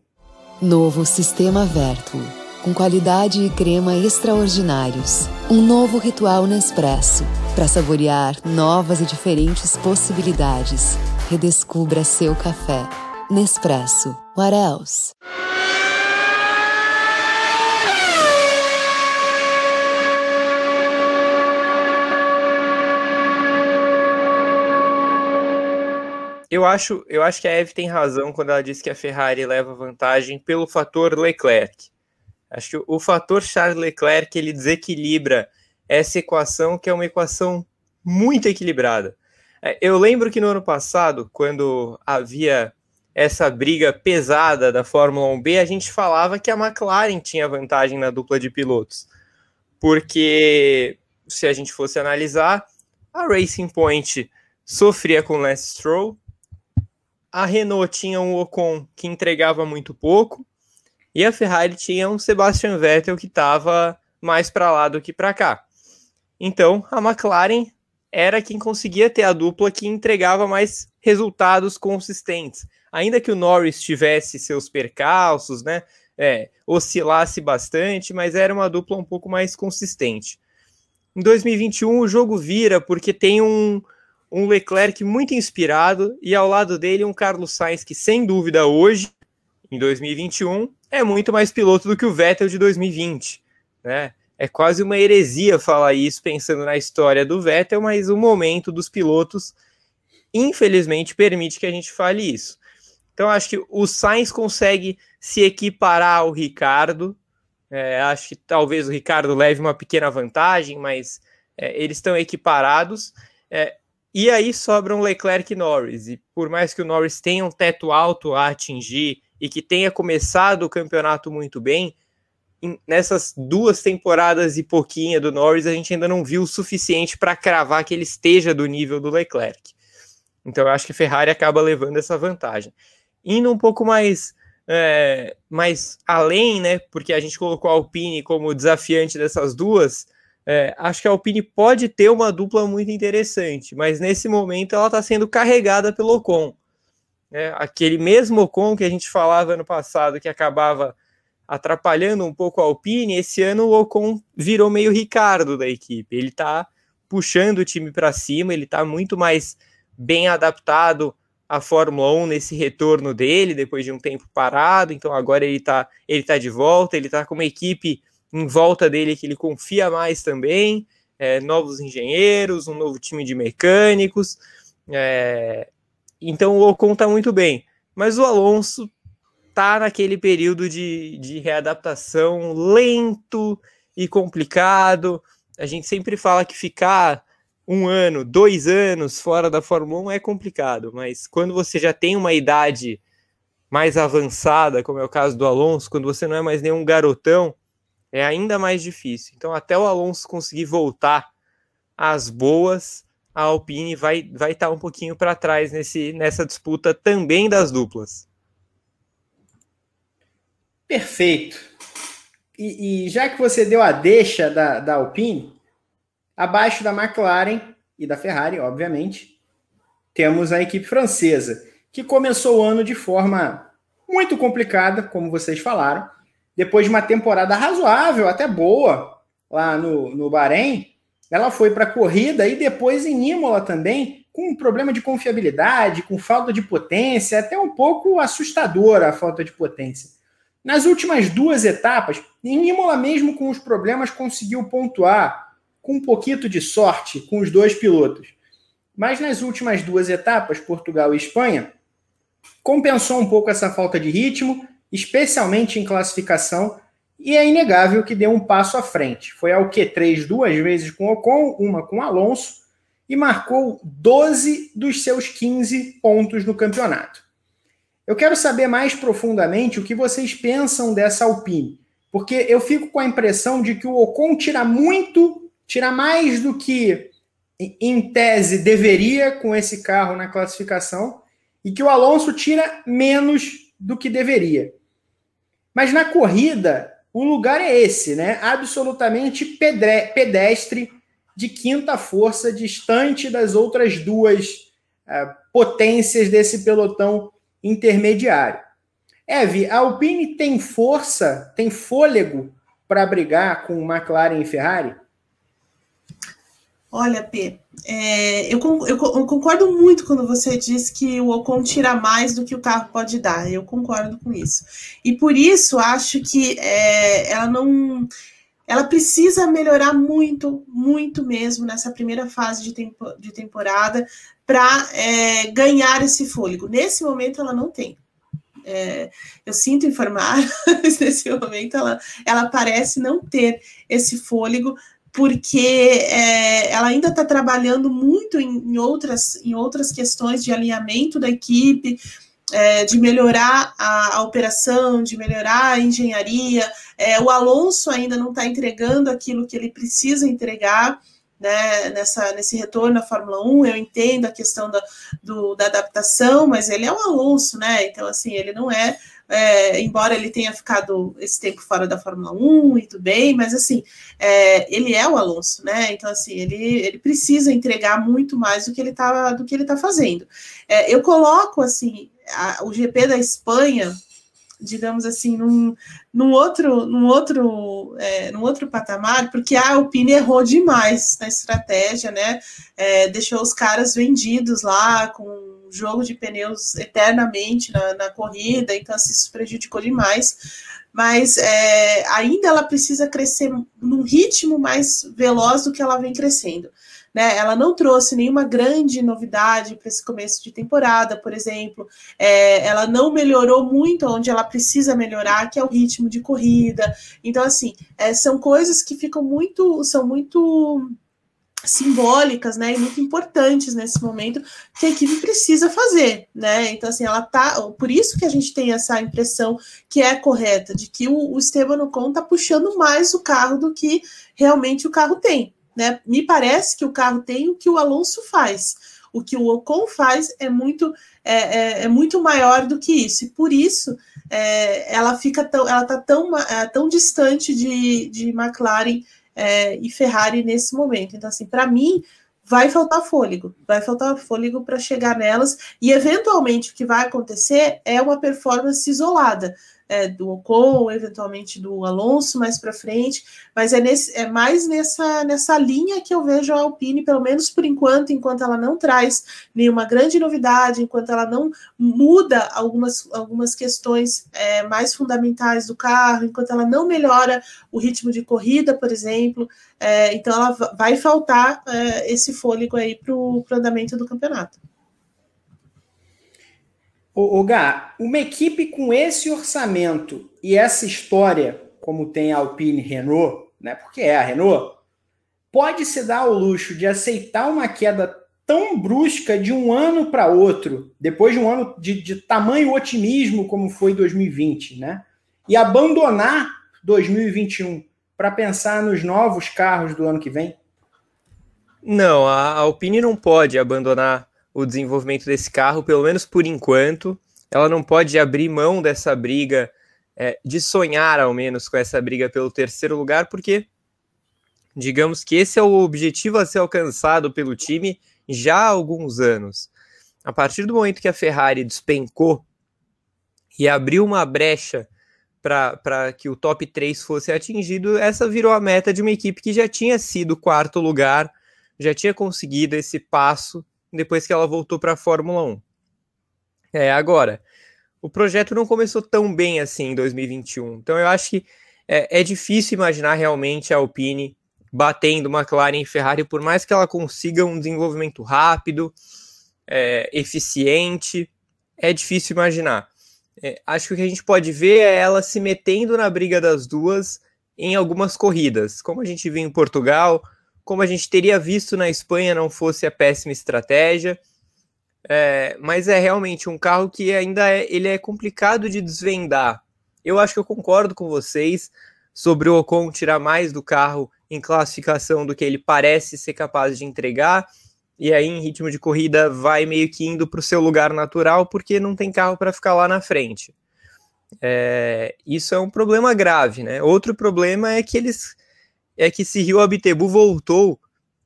Novo Sistema Vertuo, com qualidade e crema extraordinários. Um novo ritual Nespresso, para saborear novas e diferentes possibilidades. Redescubra seu café. Nespresso. What else? Eu acho, eu acho que a Eve tem razão quando ela diz que a Ferrari leva vantagem pelo fator Leclerc. Acho que o fator Charles Leclerc ele desequilibra essa equação, que é uma equação muito equilibrada. É, eu lembro que no ano passado, quando havia essa briga pesada da Fórmula 1B, a gente falava que a McLaren tinha vantagem na dupla de pilotos. Porque, se a gente fosse analisar, a Racing Point sofria com Lance Stroll, a Renault tinha um Ocon que entregava muito pouco e a Ferrari tinha um Sebastian Vettel que estava mais para lá do que para cá. Então, a McLaren era quem conseguia ter a dupla que entregava mais resultados consistentes. Ainda que o Norris tivesse seus percalços, né? É, oscilasse bastante, mas era uma dupla um pouco mais consistente. Em 2021 o jogo vira porque tem um, um Leclerc muito inspirado e ao lado dele um Carlos Sainz que, sem dúvida, hoje, em 2021, é muito mais piloto do que o Vettel de 2020. Né? é quase uma heresia falar isso pensando na história do Vettel, mas o momento dos pilotos, infelizmente, permite que a gente fale isso. Então, acho que o Sainz consegue se equiparar ao Ricardo. É, acho que talvez o Ricardo leve uma pequena vantagem, mas é, eles estão equiparados. É, e aí sobram Leclerc e Norris. E por mais que o Norris tenha um teto alto a atingir e que tenha começado o campeonato muito bem, nessas duas temporadas e pouquinha do Norris, a gente ainda não viu o suficiente para cravar que ele esteja do nível do Leclerc. Então eu acho que a Ferrari acaba levando essa vantagem. Indo um pouco mais, é, mais além, né? Porque a gente colocou a Alpine como desafiante dessas duas. É, acho que a Alpine pode ter uma dupla muito interessante, mas nesse momento ela está sendo carregada pelo Ocon. É, aquele mesmo Ocon que a gente falava ano passado que acabava atrapalhando um pouco a Alpine, esse ano o Ocon virou meio Ricardo da equipe. Ele está puxando o time para cima, ele está muito mais bem adaptado à Fórmula 1 nesse retorno dele, depois de um tempo parado. Então agora ele está ele tá de volta, ele está com uma equipe em volta dele que ele confia mais também. É, novos engenheiros, um novo time de mecânicos. É, então o Ocon está muito bem. Mas o Alonso tá naquele período de, de readaptação lento e complicado. A gente sempre fala que ficar um ano, dois anos fora da Fórmula 1 é complicado, mas quando você já tem uma idade mais avançada, como é o caso do Alonso, quando você não é mais nenhum garotão, é ainda mais difícil. Então, até o Alonso conseguir voltar às boas, a Alpine vai vai estar tá um pouquinho para trás nesse, nessa disputa também das duplas. Perfeito. E, e, já que você deu a deixa da, da Alpine, abaixo da McLaren e da Ferrari, obviamente, temos a equipe francesa, que começou o ano de forma muito complicada, como vocês falaram. Depois de uma temporada razoável, até boa, lá no, no Bahrein, ela foi para a corrida e depois em Imola também, com um problema de confiabilidade, com falta de potência, até um pouco assustadora a falta de potência. Nas últimas duas etapas, em Imola mesmo com os problemas conseguiu pontuar com um pouquinho de sorte com os dois pilotos. Mas nas últimas duas etapas, Portugal e Espanha, compensou um pouco essa falta de ritmo, especialmente em classificação, e é inegável que deu um passo à frente. Foi ao Q3 duas vezes com Ocon, uma com Alonso, e marcou 12 dos seus 15 pontos no campeonato. Eu quero saber mais profundamente o que vocês pensam dessa Alpine, porque eu fico com a impressão de que o Ocon tira muito, tira mais do que em tese deveria com esse carro na classificação e que o Alonso tira menos do que deveria. Mas na corrida, o lugar é esse, né? Absolutamente pedestre, de quinta força, distante das outras duas uh, potências desse pelotão intermediário. Eve, a Alpine tem força, tem fôlego para brigar com McLaren e Ferrari? Olha, P, é, eu, eu, eu, concordo muito quando você diz que o Ocon tira mais do que o carro pode dar. Eu concordo com isso. E por isso acho que é, ela não. Ela precisa melhorar muito, muito mesmo nessa primeira fase de, tempo, de temporada para é, ganhar esse fôlego. Nesse momento, ela não tem. É, eu sinto informar, mas nesse momento ela, ela parece não ter esse fôlego, porque é, ela ainda está trabalhando muito em, em, outras, em outras questões de alinhamento da equipe, é, de melhorar a, a, operação, de melhorar a engenharia. É, o Alonso ainda não está entregando aquilo que ele precisa entregar né, nessa, nesse retorno à Fórmula 1, eu entendo a questão da, do, da adaptação, mas ele é o Alonso, né? Então, assim, ele não é, é, embora ele tenha ficado esse tempo fora da Fórmula 1 e tudo bem, mas assim, é, ele é o Alonso, né? Então, assim, ele, ele precisa entregar muito mais do que ele está do que ele tá fazendo. É, eu coloco assim, a, o GP da Espanha digamos assim, num, num outro, num outro, é, num outro patamar, porque a Alpine errou demais na estratégia, né? É, deixou os caras vendidos lá com jogo de pneus eternamente na, na corrida, então assim, isso prejudicou demais. Mas é, ainda ela precisa crescer num ritmo mais veloz do que ela vem crescendo. Né? Ela não trouxe nenhuma grande novidade para esse começo de temporada, por exemplo. É, ela não melhorou muito onde ela precisa melhorar, que é o ritmo de corrida. Então, assim, é, são coisas que ficam muito, são muito simbólicas, né, e muito importantes nesse momento que a equipe precisa fazer, né? Então assim, ela tá, por isso que a gente tem essa impressão que é correta de que o, o Esteban Ocon tá puxando mais o carro do que realmente o carro tem, né? Me parece que o carro tem o que o Alonso faz. O que o Ocon faz é muito é, é, é muito maior do que isso. E por isso é, ela fica tão, ela tá tão, é, tão distante de, de McLaren é, e Ferrari nesse momento. Então, assim, para mim, vai faltar fôlego, vai faltar fôlego para chegar nelas, e eventualmente o que vai acontecer é uma performance isolada é, do Ocon, eventualmente do Alonso mais para frente, mas é, nesse, é mais nessa, nessa linha que eu vejo a Alpine, pelo menos por enquanto, enquanto ela não traz nenhuma grande novidade, enquanto ela não muda algumas, algumas questões é, mais fundamentais do carro, enquanto ela não melhora o ritmo de corrida, por exemplo, é, então ela vai faltar é, esse fôlego aí para o andamento do campeonato. O, o Gá, uma equipe com esse orçamento e essa história, como tem a Alpine Renault, né? Porque é a Renault, pode se dar ao luxo de aceitar uma queda tão brusca de um ano para outro, depois de um ano de, de tamanho otimismo como foi 2020, né? E abandonar 2021 para pensar nos novos carros do ano que vem? Não, a Alpine não pode abandonar o desenvolvimento desse carro, pelo menos por enquanto. Ela não pode abrir mão dessa briga, é, de sonhar ao menos com essa briga pelo terceiro lugar, porque digamos que esse é o objetivo a ser alcançado pelo time já há alguns anos. A partir do momento que a Ferrari despencou e abriu uma brecha para que o top 3 fosse atingido, essa virou a meta de uma equipe que já tinha sido quarto lugar, já tinha conseguido esse passo depois que ela voltou para a Fórmula 1. É, agora, o projeto não começou tão bem assim em 2021. Então eu acho que é, é difícil imaginar realmente a Alpine batendo McLaren e Ferrari, por mais que ela consiga um desenvolvimento rápido, é, eficiente, é difícil imaginar. É, acho que o que a gente pode ver é ela se metendo na briga das duas em algumas corridas, como a gente viu em Portugal, como a gente teria visto na Espanha, não fosse a péssima estratégia. É, mas é realmente um carro que ainda é, ele é complicado de desvendar. Eu acho que eu concordo com vocês sobre o Ocon tirar mais do carro em classificação do que ele parece ser capaz de entregar. E aí, em ritmo de corrida, vai meio que indo para o seu lugar natural, porque não tem carro para ficar lá na frente. É, isso é um problema grave, né? Outro problema é que eles é que Rio Abitebu voltou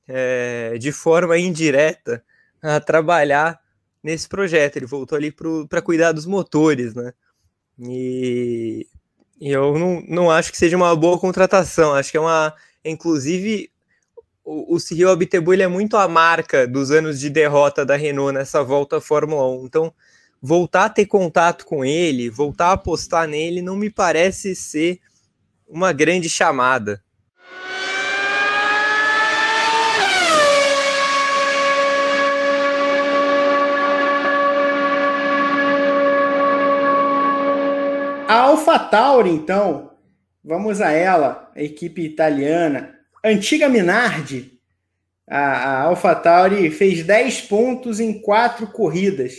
é, de forma indireta a trabalhar nesse projeto. Ele voltou ali para cuidar dos motores, né? E, e, eu não, não acho que seja uma boa contratação. Acho que é uma. Inclusive, o, o Cyril Abitebu ele é muito a marca dos anos de derrota da Renault nessa volta à Fórmula 1. Então, voltar a ter contato com ele, voltar a apostar nele, não me parece ser uma grande chamada. A AlphaTauri, então, vamos a ela, a equipe italiana, antiga Minardi. A, a AlphaTauri fez 10 pontos em quatro corridas.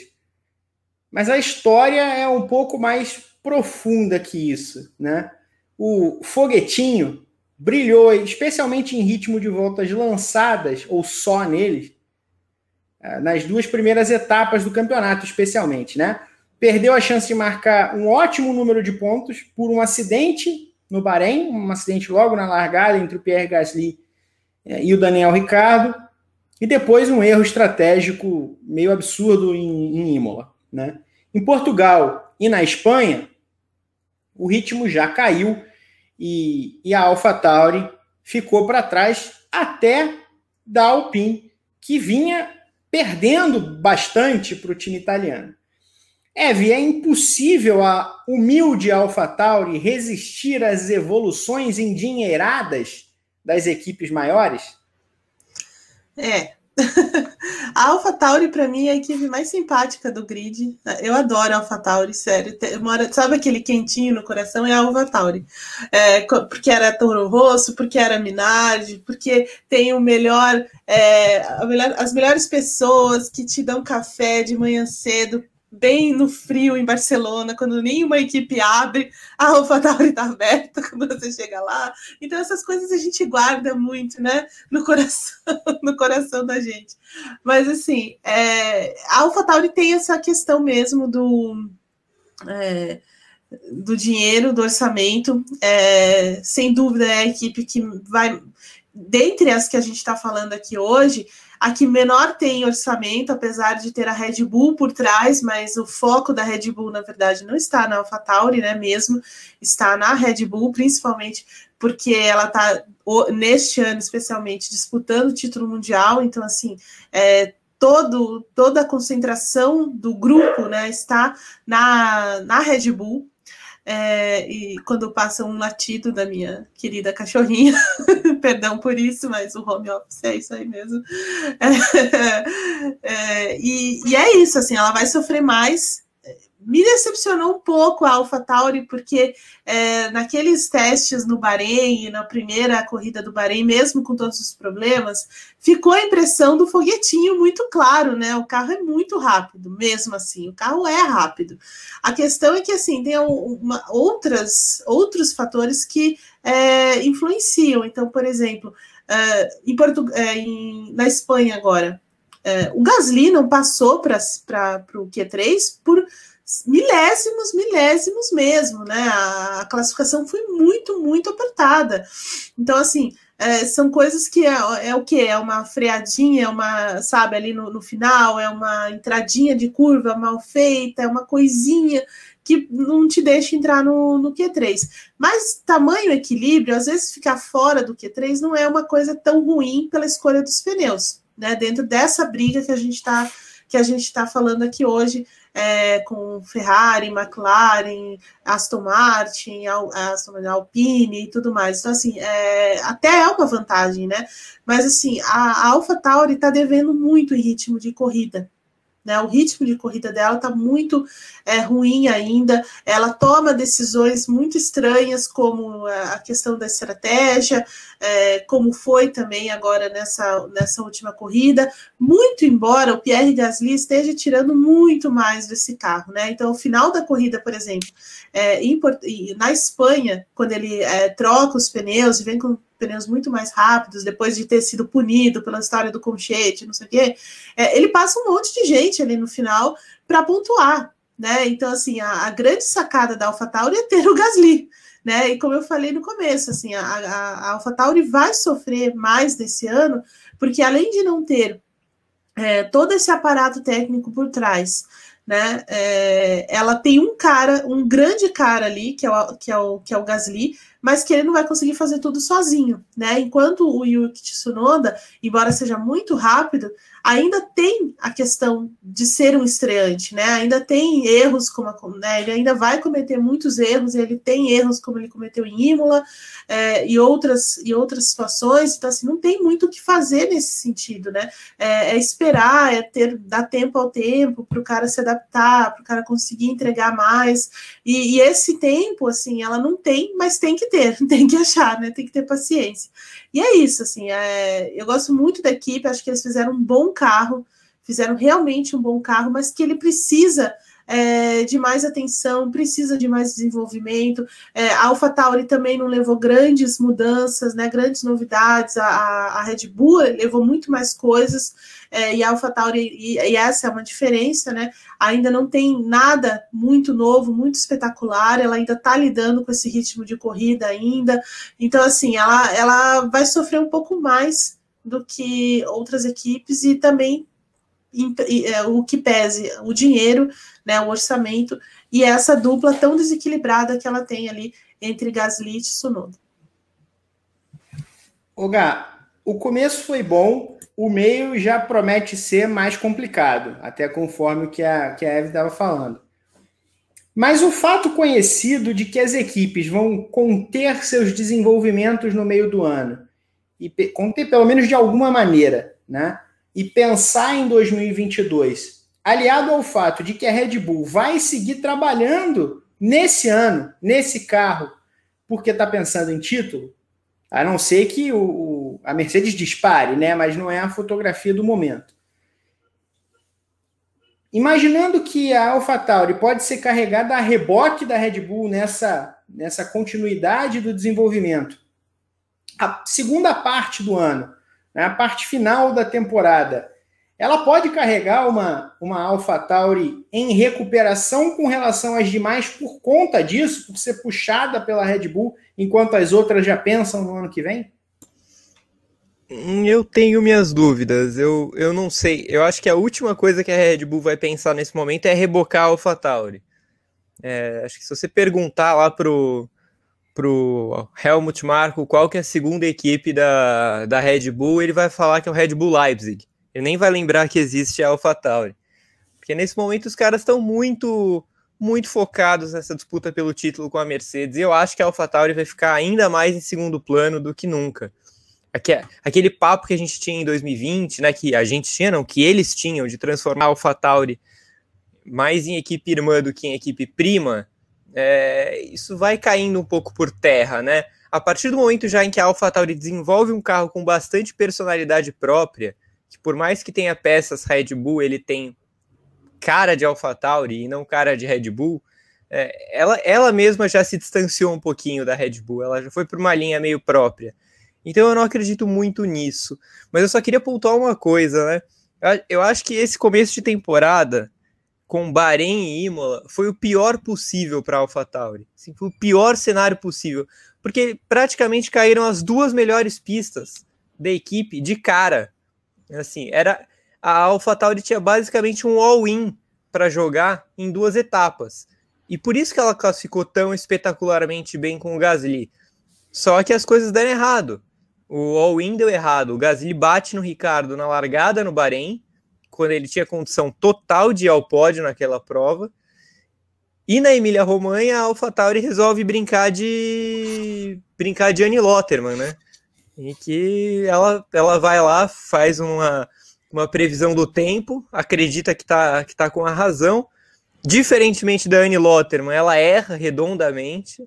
Mas a história é um pouco mais profunda que isso, né? O foguetinho brilhou, especialmente em ritmo de voltas lançadas, ou só neles, eh, nas duas primeiras etapas do campeonato, especialmente, né? Perdeu a chance de marcar um ótimo número de pontos por um acidente no Bahrein, um acidente logo na largada entre o Pierre Gasly eh, e o Daniel Ricardo, e depois um erro estratégico meio absurdo em, em Imola. Né? Em Portugal e na Espanha, o ritmo já caiu e, e a AlphaTauri ficou para trás até da Alpine, que vinha perdendo bastante para o time italiano. Eve, é impossível a humilde AlphaTauri resistir às evoluções endinheiradas das equipes maiores? É. a AlphaTauri, para mim, é a equipe mais simpática do grid. Eu adoro a AlphaTauri, sério. Mora, sabe aquele quentinho no coração? É a AlphaTauri. É, porque era Toro Rosso, porque era Minardi, porque tem o melhor, é, melhor, as melhores pessoas que te dão café de manhã cedo bem no frio em Barcelona, quando nenhuma equipe abre, a AlphaTauri está aberta quando você chega lá. Então essas coisas a gente guarda muito, né, no coração, no coração da gente. Mas assim, é, a AlphaTauri tem essa questão mesmo do é, do dinheiro, do orçamento. É, sem dúvida é a equipe que vai dentre as que a gente está falando aqui hoje, a que menor tem orçamento, apesar de ter a Red Bull por trás, mas o foco da Red Bull, na verdade, não está na AlphaTauri, né? Mesmo está na Red Bull, principalmente porque ela está, neste ano especialmente, disputando o título mundial. Então, assim, é, todo, toda a concentração do grupo né, está na, na Red Bull. É, e quando passa um latido da minha querida cachorrinha, perdão por isso, mas o home office é isso aí mesmo. É, é, e, e é isso, assim, ela vai sofrer mais me decepcionou um pouco a AlphaTauri, porque é, naqueles testes no Bahrein, na primeira corrida do Bahrein, mesmo com todos os problemas, ficou a impressão do foguetinho muito claro, né? O carro é muito rápido, mesmo assim, o carro é rápido. A questão é que, assim, tem uma, outras, outros fatores que é, influenciam. Então, por exemplo, é, em Portu é, em, na Espanha agora, é, o Gasly não passou para o Q3 por milésimos, milésimos mesmo, né? A, a classificação foi muito, muito apertada. Então, assim, é, são coisas que é, é, o que? É uma freadinha, é uma, sabe, ali no, no final, é uma entradinha de curva mal feita, é uma coisinha que não te deixa entrar no, no Q3. Mas tamanho equilíbrio, às vezes ficar fora do Q3 não é uma coisa tão ruim pela escolha dos pneus, né? Dentro dessa briga que a gente está que a gente está falando aqui hoje é, com Ferrari, McLaren, Aston Martin, Aston Alpine e tudo mais. Então, assim, é, até é uma vantagem, né? Mas, assim, a, a AlphaTauri está devendo muito em ritmo de corrida. Né, o ritmo de corrida dela está muito é, ruim ainda. Ela toma decisões muito estranhas, como a questão da estratégia, é, como foi também agora nessa, nessa última corrida. Muito embora o Pierre Gasly esteja tirando muito mais desse carro. Né? Então, o final da corrida, por exemplo, é, na Espanha, quando ele é, troca os pneus e vem com pneus muito mais rápidos, depois de ter sido punido pela história do Conchete, não sei o quê, é, ele passa um monte de gente ali no final para pontuar, né? Então, assim, a, a, grande sacada da AlphaTauri é ter o Gasly, né? E como eu falei no começo, assim, a, a, AlphaTauri vai sofrer mais desse ano, porque além de não ter é, todo esse aparato técnico por trás, né? É, ela tem um cara, um grande cara ali, que é o, que é o, que é o Gasly, mas que ele não vai conseguir fazer tudo sozinho, né? Enquanto o Yuki Tsunoda, embora seja muito rápido, ainda tem a questão de ser um estreante, né? Ainda tem erros, como né? ele ainda vai cometer muitos erros, ele tem erros como ele cometeu em Imola é, e outras e outras situações, então assim não tem muito o que fazer nesse sentido, né? É, é esperar, é ter dar tempo ao tempo para o cara se adaptar, para o cara conseguir entregar mais e, e esse tempo, assim, ela não tem, mas tem que ter, tem que achar, né? Tem que ter paciência. E é isso, assim, é, eu gosto muito da equipe, acho que eles fizeram um bom carro, fizeram realmente um bom carro, mas que ele precisa é, de mais atenção, precisa de mais desenvolvimento. É, a AlphaTauri também não levou grandes mudanças, né, grandes novidades. A, a Red Bull levou muito mais coisas é, e a AlphaTauri, e, e essa é uma diferença, né? Ainda não tem nada muito novo, muito espetacular. Ela ainda está lidando com esse ritmo de corrida ainda. Então, assim, ela, ela vai sofrer um pouco mais do que outras equipes e também o que pese o dinheiro, né, o orçamento, e essa dupla tão desequilibrada que ela tem ali entre Gasly e Tsunoda. O Gá, o começo foi bom, o meio já promete ser mais complicado, até conforme o que a, que a Eve estava falando. Mas o fato conhecido de que as equipes vão conter seus desenvolvimentos no meio do ano, e conter pelo menos de alguma maneira, né? E pensar em 2022, aliado ao fato de que a Red Bull vai seguir trabalhando nesse ano, nesse carro, porque está pensando em título, a não ser que o, a Mercedes dispare, né? Mas não é a fotografia do momento. Imaginando que a AlphaTauri pode ser carregada a reboque da Red Bull nessa, nessa continuidade do desenvolvimento, a segunda parte do ano, né, a parte final da temporada, ela pode carregar uma, uma AlphaTauri em recuperação com relação às demais por conta disso, por ser puxada pela Red Bull, enquanto as outras já pensam no ano que vem? Eu tenho minhas dúvidas, eu, eu não sei. Eu acho que a última coisa que a Red Bull vai pensar nesse momento é rebocar a AlphaTauri. É, acho que se você perguntar lá pro, pro Helmut Marko qual que é a segunda equipe da, da Red Bull, ele vai falar que é o Red Bull Leipzig. Ele nem vai lembrar que existe a AlphaTauri. Porque nesse momento os caras estão muito muito focados nessa disputa pelo título com a Mercedes. E eu acho que a AlphaTauri vai ficar ainda mais em segundo plano do que nunca aquele papo que a gente tinha em 2020, né, que a gente tinha, não, que eles tinham de transformar a AlphaTauri mais em equipe irmã do que em equipe prima, é, isso vai caindo um pouco por terra, né? A partir do momento já em que a AlphaTauri desenvolve um carro com bastante personalidade própria, que por mais que tenha peças Red Bull, ele tem cara de AlphaTauri e não cara de Red Bull, é, ela, ela mesma já se distanciou um pouquinho da Red Bull, ela já foi para uma linha meio própria. Então eu não acredito muito nisso. Mas eu só queria pontuar uma coisa, né? Eu acho que esse começo de temporada com Bahrein e Imola foi o pior possível para a AlphaTauri. Assim, foi o pior cenário possível, porque praticamente caíram as duas melhores pistas da equipe de cara. Assim, era a AlphaTauri tinha basicamente um all-in para jogar em duas etapas. E por isso que ela classificou tão espetacularmente bem com o Gasly. Só que as coisas deram errado. O all-in deu errado. O Gasly bate no Ricardo na largada no Bahrein, quando ele tinha condição total de ir ao pódio naquela prova. E na Emília Romanha, a AlphaTauri resolve brincar de brincar de Annie Lotterman, né? E que ela, ela vai lá, faz uma, uma previsão do tempo, acredita que tá, que tá com a razão. Diferentemente da Annie Lotterman, ela erra redondamente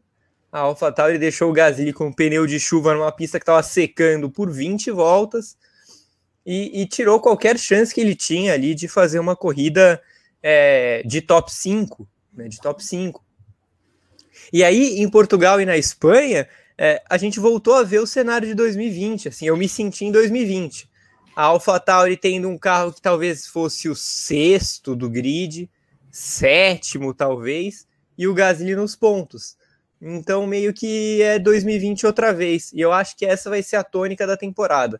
a AlphaTauri deixou o Gasly com pneu de chuva numa pista que estava secando por 20 voltas e, e, tirou qualquer chance que ele tinha ali de fazer uma corrida é, de top 5, né, de top 5. E aí, em Portugal e na Espanha, é, a gente voltou a ver o cenário de 2020, assim, eu me senti em 2020. A AlphaTauri tendo um carro que talvez fosse o sexto do grid, sétimo talvez, e o Gasly nos pontos. Então, meio que é 2020 outra vez. E eu acho que essa vai ser a tônica da temporada.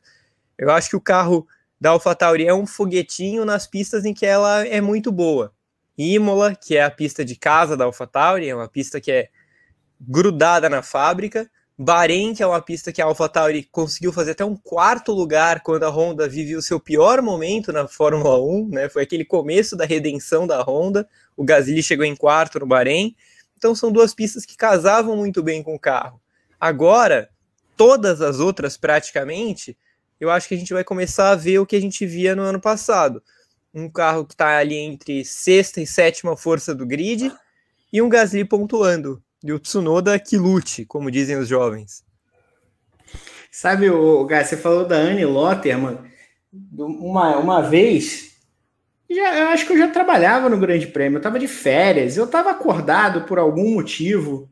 Eu acho que o carro da AlphaTauri é um foguetinho nas pistas em que ela é muito boa. Imola, que é a pista de casa da AlphaTauri, é uma pista que é grudada na fábrica. Bahrein, que é uma pista que a AlphaTauri conseguiu fazer até um quarto lugar quando a Honda vivia o seu pior momento na Fórmula 1, né? Foi aquele começo da redenção da Honda. O Gasly chegou em quarto no Bahrein. Então são duas pistas que casavam muito bem com o carro. Agora, todas as outras praticamente, eu acho que a gente vai começar a ver o que a gente via no ano passado. Um carro que está ali entre sexta e sétima força do grid e um Gasly pontuando. E o Tsunoda que lute, como dizem os jovens. Sabe, o Gás, você falou da Anne Lotterman. Uma, uma vez já, eu acho que eu já trabalhava no Grande Prêmio, eu estava de férias, eu estava acordado por algum motivo,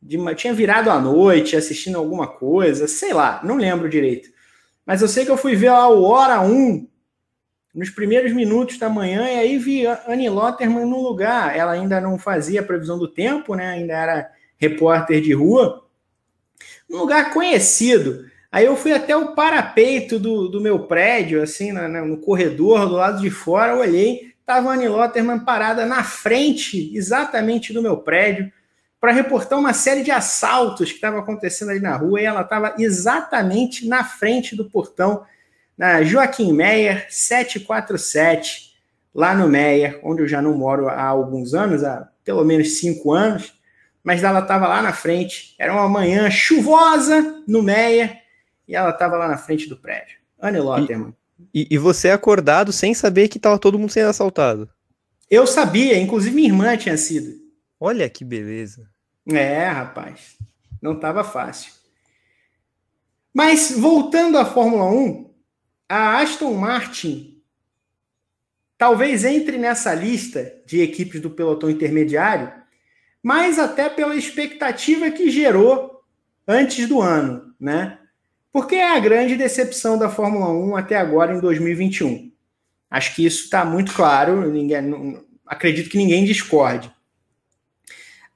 de, tinha virado à noite assistindo alguma coisa, sei lá, não lembro direito. Mas eu sei que eu fui ver lá o Hora 1, nos primeiros minutos da manhã, e aí vi Annie Lotterman no lugar. Ela ainda não fazia previsão do tempo, né? ainda era repórter de rua. Um lugar conhecido. Aí eu fui até o parapeito do, do meu prédio, assim, na, na, no corredor, do lado de fora, olhei, tava a Annie Lotterman parada na frente, exatamente do meu prédio, para reportar uma série de assaltos que estavam acontecendo ali na rua, e ela estava exatamente na frente do portão, na Joaquim Meyer 747, lá no Meyer, onde eu já não moro há alguns anos, há pelo menos cinco anos, mas ela estava lá na frente, era uma manhã chuvosa no Meyer, e ela estava lá na frente do prédio. Anne Lotterman. E, e, você acordado sem saber que estava todo mundo sendo assaltado? Eu sabia, inclusive minha irmã tinha sido. Olha que beleza. É, rapaz, não estava fácil. Mas voltando à Fórmula 1, a Aston Martin talvez entre nessa lista de equipes do pelotão intermediário, mas até pela expectativa que gerou antes do ano, né? Porque é a grande decepção da Fórmula 1 até agora em 2021. Acho que isso está muito claro, ninguém, não, acredito que ninguém discorde.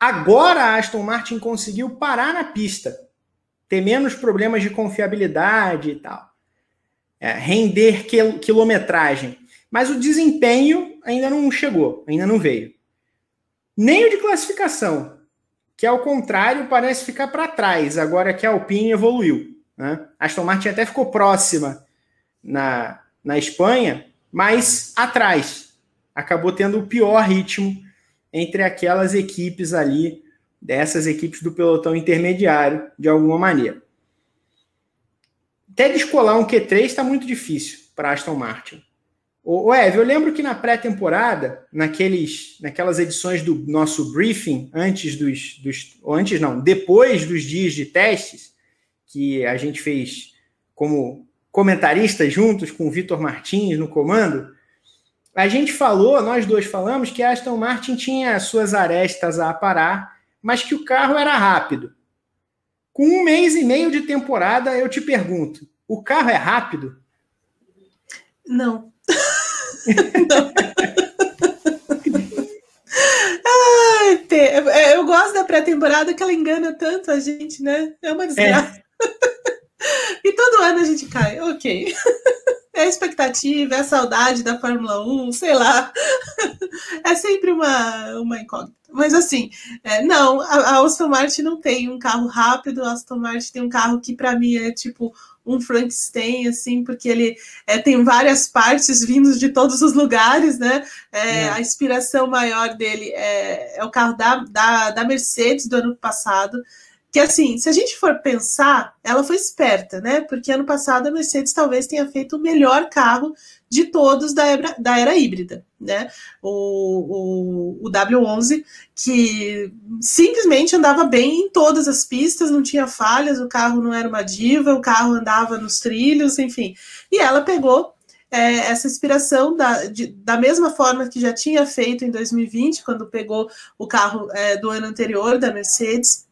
Agora a Aston Martin conseguiu parar na pista, ter menos problemas de confiabilidade e tal, é, render quilometragem. Mas o desempenho ainda não chegou, ainda não veio. Nem o de classificação, que ao contrário parece ficar para trás, agora que a Alpine evoluiu. Né? Aston Martin até ficou próxima na, na Espanha, mas atrás. Acabou tendo o pior ritmo entre aquelas equipes ali, dessas equipes do pelotão intermediário, de alguma maneira. Até descolar um Q3 está muito difícil para Aston Martin. O Ev, eu lembro que na pré-temporada, naqueles, naquelas edições do nosso briefing, antes dos, dos. Antes não, depois dos dias de testes, que a gente fez como comentaristas juntos com o Vitor Martins no comando, a gente falou, nós dois falamos, que a Aston Martin tinha suas arestas a aparar, mas que o carro era rápido. Com um mês e meio de temporada, eu te pergunto: o carro é rápido? Não. Não. É, eu gosto da pré-temporada que ela engana tanto a gente, né? É uma desgraça. É. e todo ano a gente cai, ok. É a expectativa, é a saudade da Fórmula 1, sei lá. É sempre uma, uma incógnita. Mas assim, é, não, a, a Aston Martin não tem um carro rápido, a Aston Martin tem um carro que para mim é tipo um Frankenstein, assim, porque ele é, tem várias partes vindos de todos os lugares, né? É, é. A inspiração maior dele é, é o carro da, da, da Mercedes do ano passado que assim, se a gente for pensar, ela foi esperta, né? Porque ano passado a Mercedes talvez tenha feito o melhor carro de todos da era, da era híbrida, né? O, o, o W11, que simplesmente andava bem em todas as pistas, não tinha falhas, o carro não era uma diva, o carro andava nos trilhos, enfim. E ela pegou é, essa inspiração da, de, da mesma forma que já tinha feito em 2020, quando pegou o carro é, do ano anterior da Mercedes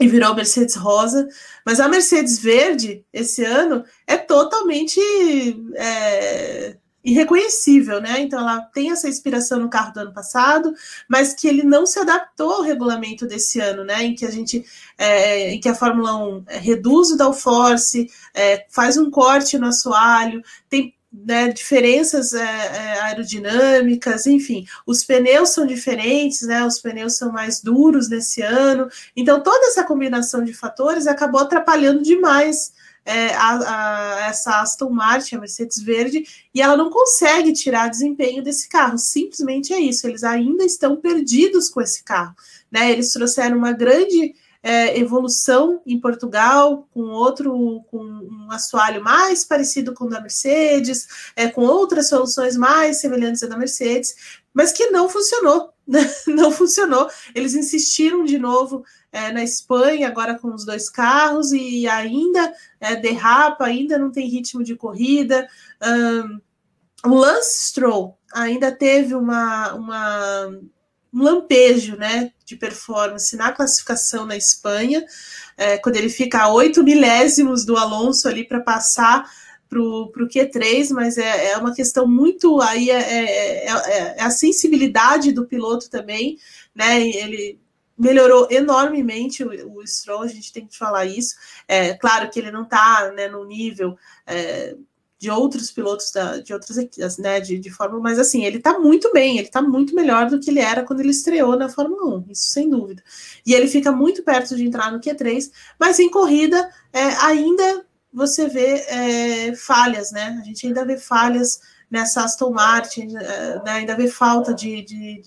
e virou Mercedes rosa. Mas a Mercedes verde, esse ano, é totalmente é, irreconhecível, né? Então ela tem essa inspiração no carro do ano passado, mas que ele não se adaptou ao regulamento desse ano, né? Em que a gente, é, em que a Fórmula 1 reduz o downforce, é, faz um corte no assoalho, tem né, diferenças é, é, aerodinâmicas, enfim, os pneus são diferentes, né, os pneus são mais duros nesse ano, então toda essa combinação de fatores acabou atrapalhando demais é, a, a, essa Aston Martin, a Mercedes Verde, e ela não consegue tirar desempenho desse carro, simplesmente é isso, eles ainda estão perdidos com esse carro, né, eles trouxeram uma grande é, evolução em Portugal, com outro, com um assoalho mais parecido com o da Mercedes, é, com outras soluções mais semelhantes à da Mercedes, mas que não funcionou, né? não funcionou. Eles insistiram de novo é, na Espanha, agora com os dois carros, e ainda é, derrapa, ainda não tem ritmo de corrida. Um, o Lance Stroll ainda teve uma, uma um lampejo né, de performance na classificação na Espanha, é, quando ele fica a oito milésimos do Alonso ali para passar para o Q3, mas é, é uma questão muito aí é, é, é, é, a sensibilidade do piloto também, né? Ele melhorou enormemente o, o Stroll, a gente tem que falar isso. É claro que ele não está né, no nível é, de outros pilotos da, de outras equipes, né, de, de Fórmula, mas assim, ele está muito bem, ele está muito melhor do que ele era quando ele estreou na Fórmula 1, isso sem dúvida. E ele fica muito perto de entrar no Q3, mas em corrida é, ainda você vê é, falhas, né? A gente ainda vê falhas nessa Aston Martin, é, né? ainda vê falta de, de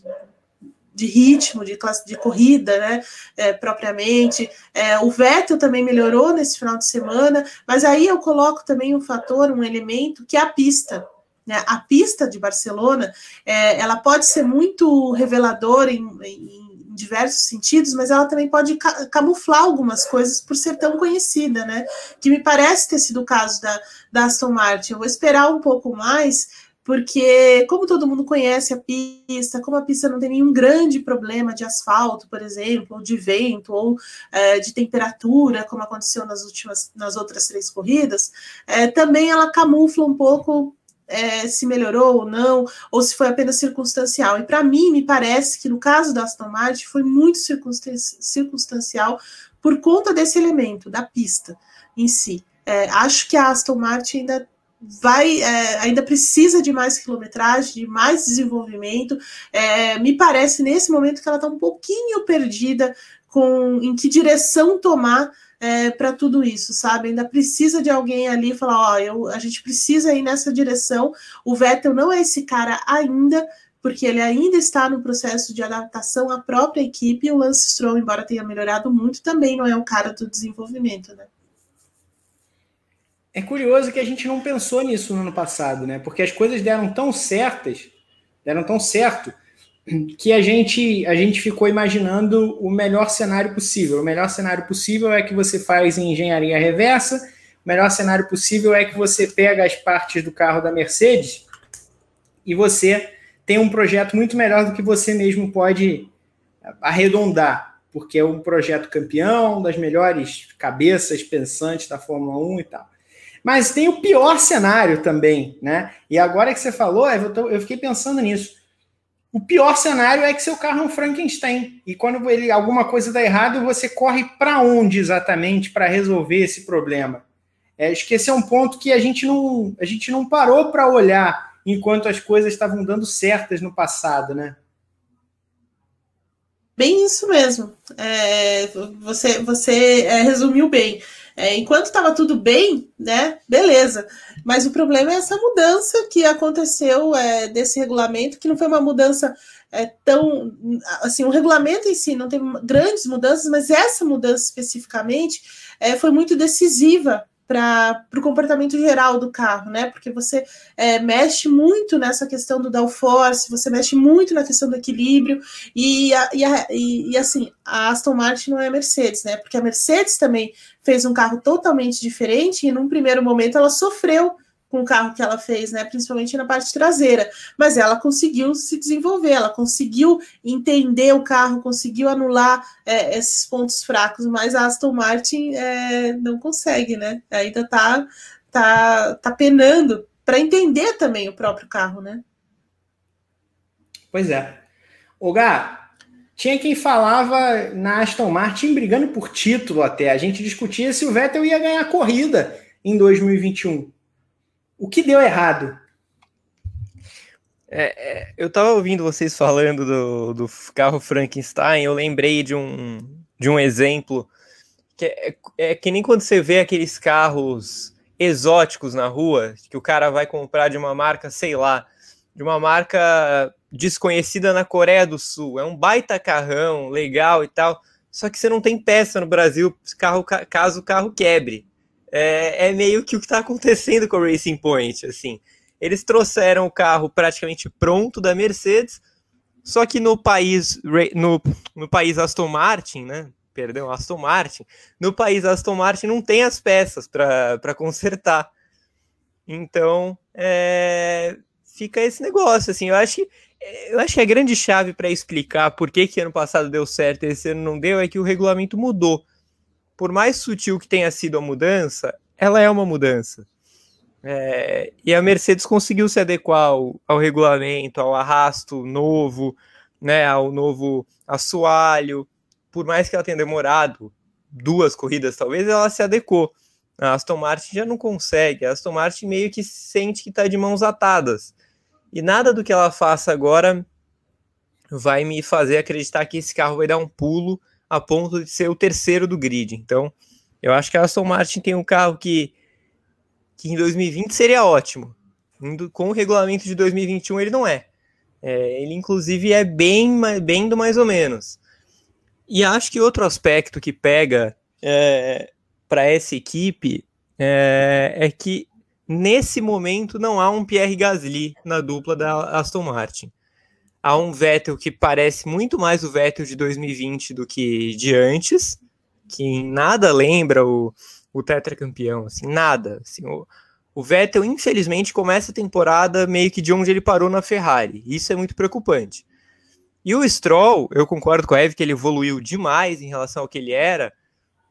ritmo, de classe de corrida, né? É, propriamente. É, o Vettel também melhorou nesse final de semana, mas aí eu coloco também um fator, um elemento que é a pista. Né? A pista de Barcelona, é, ela pode ser muito reveladora em, em em diversos sentidos, mas ela também pode ca camuflar algumas coisas por ser tão conhecida, né? Que me parece ter sido o caso da, da Aston Martin. Eu vou esperar um pouco mais, porque como todo mundo conhece a pista, como a pista não tem nenhum grande problema de asfalto, por exemplo, ou de vento, ou é, de temperatura, como aconteceu nas últimas, nas outras três corridas, é, também ela camufla um pouco é, se melhorou ou não, ou se foi apenas circunstancial. E para mim, me parece que no caso da Aston Martin foi muito circunstancial por conta desse elemento, da pista em si. É, acho que a Aston Martin ainda vai é, ainda precisa de mais quilometragem, de mais desenvolvimento. É, me parece nesse momento que ela está um pouquinho perdida com em que direção tomar é, para tudo isso, sabe? Ainda precisa de alguém ali falar, ó, eu, a gente precisa ir nessa direção. O Vettel não é esse cara ainda, porque ele ainda está no processo de adaptação à própria equipe, e o Lance Stroll, embora tenha melhorado muito, também não é um cara do desenvolvimento, né? É curioso que a gente não pensou nisso no ano passado, né? Porque as coisas deram tão certas, deram tão certo, que a gente, a gente ficou imaginando o melhor cenário possível. O melhor cenário possível é que você faz engenharia reversa, o melhor cenário possível é que você pega as partes do carro da Mercedes e você tem um projeto muito melhor do que você mesmo pode arredondar, porque é um projeto campeão, das melhores cabeças pensantes da Fórmula 1 e tal. Mas tem o pior cenário também, né? E agora que você falou, eu fiquei pensando nisso o pior cenário é que seu carro é um Frankenstein. E quando ele alguma coisa dá errado, você corre para onde exatamente para resolver esse problema? É, esquecer um ponto que a gente não, a gente não parou para olhar enquanto as coisas estavam dando certas no passado, né? Bem isso mesmo. É, você você é, resumiu bem. É, enquanto estava tudo bem, né? Beleza. Mas o problema é essa mudança que aconteceu é, desse regulamento, que não foi uma mudança é, tão. Assim, o regulamento em si não tem grandes mudanças, mas essa mudança especificamente é, foi muito decisiva para o comportamento geral do carro, né? Porque você é, mexe muito nessa questão do downforce, você mexe muito na questão do equilíbrio, e, a, e, a, e, e, assim, a Aston Martin não é a Mercedes, né? Porque a Mercedes também fez um carro totalmente diferente, e num primeiro momento ela sofreu com o carro que ela fez, né? Principalmente na parte traseira. Mas ela conseguiu se desenvolver, ela conseguiu entender o carro, conseguiu anular é, esses pontos fracos, mas a Aston Martin é, não consegue, né? Ainda tá, tá, tá penando para entender também o próprio carro, né? Pois é. O Gá, tinha quem falava na Aston Martin brigando por título até. A gente discutia se o Vettel ia ganhar a corrida em 2021. O que deu errado? É, é, eu estava ouvindo vocês falando do, do carro Frankenstein, eu lembrei de um, de um exemplo que é, é que nem quando você vê aqueles carros exóticos na rua, que o cara vai comprar de uma marca, sei lá, de uma marca desconhecida na Coreia do Sul. É um baita carrão, legal e tal, só que você não tem peça no Brasil carro, caso o carro quebre é, é meio que o que está acontecendo com o Racing Point, assim. Eles trouxeram o carro praticamente pronto da Mercedes, só que no país, no, no país Aston Martin, né? Perdão, Aston Martin. No país Aston Martin não tem as peças para consertar. Então, é, fica esse negócio, assim. Eu acho que, eu acho que a grande chave para explicar por que, que ano passado deu certo e esse ano não deu é que o regulamento mudou por mais sutil que tenha sido a mudança, ela é uma mudança. É, e a Mercedes conseguiu se adequar ao, ao, regulamento, ao arrasto novo, né, ao novo assoalho, por mais que ela tenha demorado duas corridas, talvez ela se adequou. A Aston Martin já não consegue. A Aston Martin meio que sente que está de mãos atadas. E nada do que ela faça agora vai me fazer acreditar que esse carro vai dar um pulo a ponto de ser o terceiro do grid. Então, eu acho que a Aston Martin tem um carro que, que em 2020 seria ótimo. Com o regulamento de 2021 ele não é. é ele, inclusive, é bem, bem do mais ou menos. E acho que outro aspecto que pega é, para essa equipe é, é, que nesse momento não há um Pierre Gasly na dupla da Aston Martin. Há um Vettel que parece muito mais o Vettel de 2020 do que de antes, que nada lembra o, o tetracampeão, assim, nada. Assim, o, o Vettel, infelizmente, começa a temporada meio que de onde ele parou na Ferrari. Isso é muito preocupante. E o Stroll, eu concordo com a Eve que ele evoluiu demais em relação ao que ele era,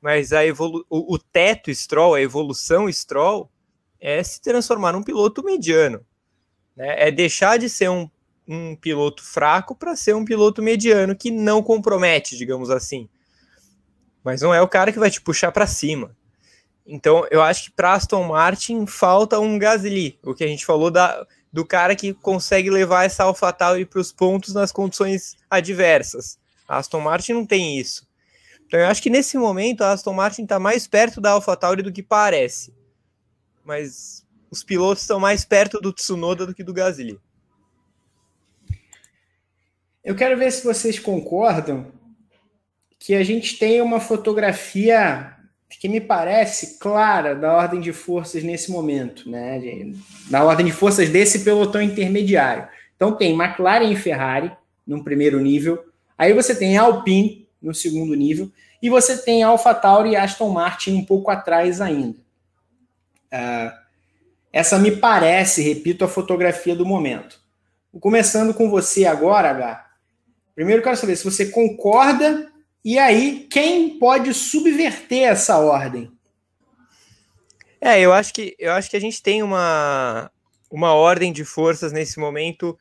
mas a evolu o, o teto Stroll, a evolução Stroll, é se transformar num piloto mediano. Né? É deixar de ser um, um piloto fraco para ser um piloto mediano que não compromete, digamos assim. Mas não é o cara que vai te puxar para cima. Então, eu acho que para Aston Martin falta um Gasly, o que a gente falou da do cara que consegue levar essa AlphaTauri para os pontos nas condições adversas. A Aston Martin não tem isso. Então eu acho que nesse momento a Aston Martin está mais perto da AlphaTauri do que parece. Mas os pilotos estão mais perto do Tsunoda do que do Gasly. Eu quero ver se vocês concordam que a gente tem uma fotografia que me parece clara da ordem de forças nesse momento, né? Na ordem de forças desse pelotão intermediário. Então tem McLaren e Ferrari no primeiro nível, aí você tem Alpine no segundo nível e você tem AlphaTauri e Aston Martin um pouco atrás ainda. Uh, essa me parece, repito, a fotografia do momento. Começando com você agora, H. Primeiro quero saber se você concorda e aí, quem pode subverter essa ordem? É, eu acho que eu acho que a gente tem uma, uma ordem de forças nesse momento,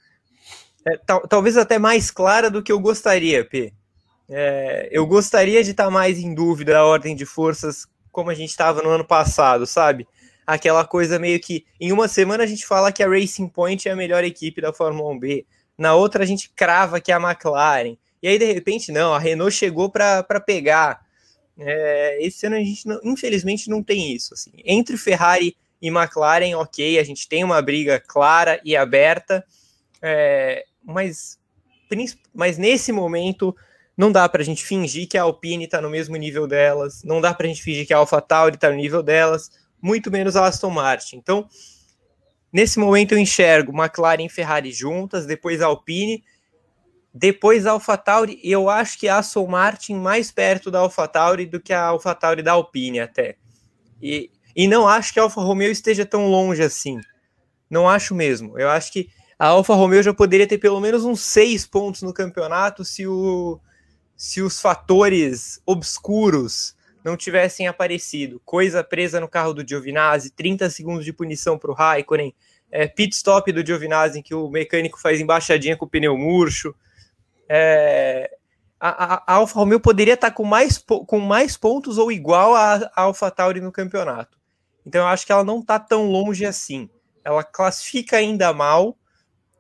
é, tal, talvez até mais clara do que eu gostaria, P. É, eu gostaria de estar mais em dúvida da ordem de forças como a gente estava no ano passado, sabe? Aquela coisa meio que em uma semana a gente fala que a Racing Point é a melhor equipe da Fórmula 1B, na outra a gente crava que é a McLaren. E aí, de repente, não, a Renault chegou para pegar. É, esse ano a gente, não, infelizmente, não tem isso. Assim. Entre Ferrari e McLaren, ok, a gente tem uma briga clara e aberta, é, mas, mas nesse momento não dá para a gente fingir que a Alpine está no mesmo nível delas, não dá para a gente fingir que a AlphaTauri está no nível delas, muito menos a Aston Martin. Então, nesse momento eu enxergo McLaren e Ferrari juntas, depois Alpine, depois AlphaTauri, eu acho que a Aston Martin mais perto da AlphaTauri do que a AlphaTauri da Alpine até. E, e não acho que a Alfa Romeo esteja tão longe assim. Não acho mesmo. Eu acho que a Alfa Romeo já poderia ter pelo menos uns seis pontos no campeonato se, o, se os fatores obscuros não tivessem aparecido. Coisa presa no carro do Giovinazzi, 30 segundos de punição para o Raikkonen, é, pit stop do Giovinazzi em que o mecânico faz embaixadinha com o pneu murcho. É, a, a, Alfa Romeo poderia estar com mais, com mais pontos ou igual a, a Alfa Tauri no campeonato. Então eu acho que ela não está tão longe assim. Ela classifica ainda mal,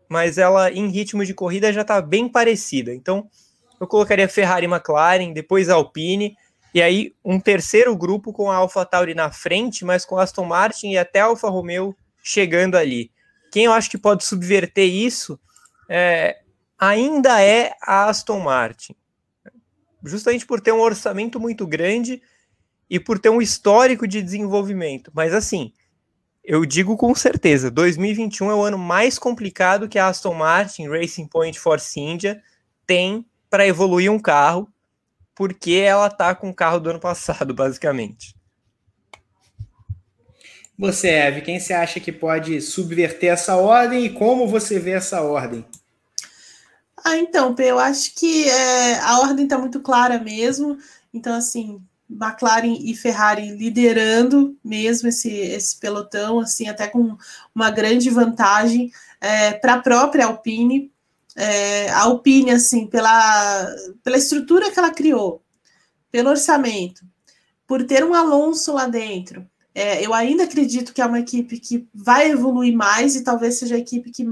mas ela em ritmo de corrida já está bem parecida. Então eu colocaria Ferrari e McLaren, depois Alpine, e aí um terceiro grupo com a Alfa Tauri na frente, mas com Aston Martin e até Alfa Romeo chegando ali. Quem eu acho que pode subverter isso é, ainda é a Aston Martin. Justamente por ter um orçamento muito grande e por ter um histórico de desenvolvimento. Mas assim, eu digo com certeza, 2021 é o ano mais complicado que a Aston Martin, Racing Point Force India tem para evoluir um carro, porque ela tá com o carro do ano passado, basicamente. Você, Eve, quem você acha que pode subverter essa ordem e como você vê essa ordem? Ah, então, eu acho que é, a ordem está muito clara mesmo. Então, assim, McLaren e Ferrari liderando mesmo esse, esse pelotão, assim, até com uma grande vantagem é, para a própria Alpine. É, a Alpine, assim, pela, pela estrutura que ela criou, pelo orçamento, por ter um Alonso lá dentro, é, eu ainda acredito que é uma equipe que vai evoluir mais e talvez seja a equipe que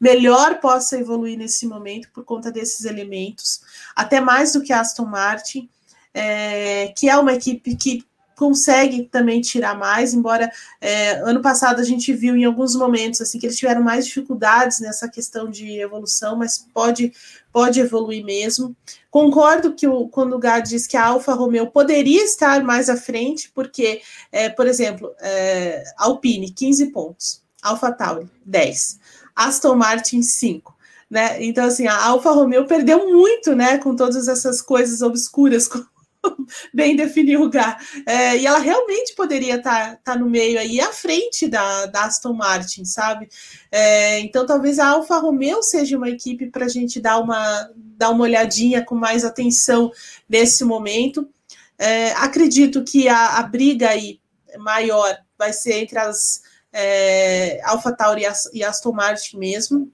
melhor possa evoluir nesse momento por conta desses elementos, até mais do que a Aston Martin, é, que é uma equipe que consegue também tirar mais, embora é, ano passado a gente viu em alguns momentos assim que eles tiveram mais dificuldades nessa questão de evolução, mas pode pode evoluir mesmo. Concordo que o, quando o Gad diz que a Alfa Romeo poderia estar mais à frente, porque, é, por exemplo, é, Alpine 15 pontos, Alfa Tauri 10, Aston Martin 5. Né? Então, assim, a Alfa Romeo perdeu muito, né, com todas essas coisas obscuras, bem definir o lugar. É, e ela realmente poderia estar tá, tá no meio aí, à frente da, da Aston Martin, sabe? É, então talvez a Alfa Romeo seja uma equipe para a gente dar uma, dar uma olhadinha com mais atenção nesse momento. É, acredito que a, a, briga aí maior vai ser entre as é, Alpha Tauri e, e Aston Martin mesmo.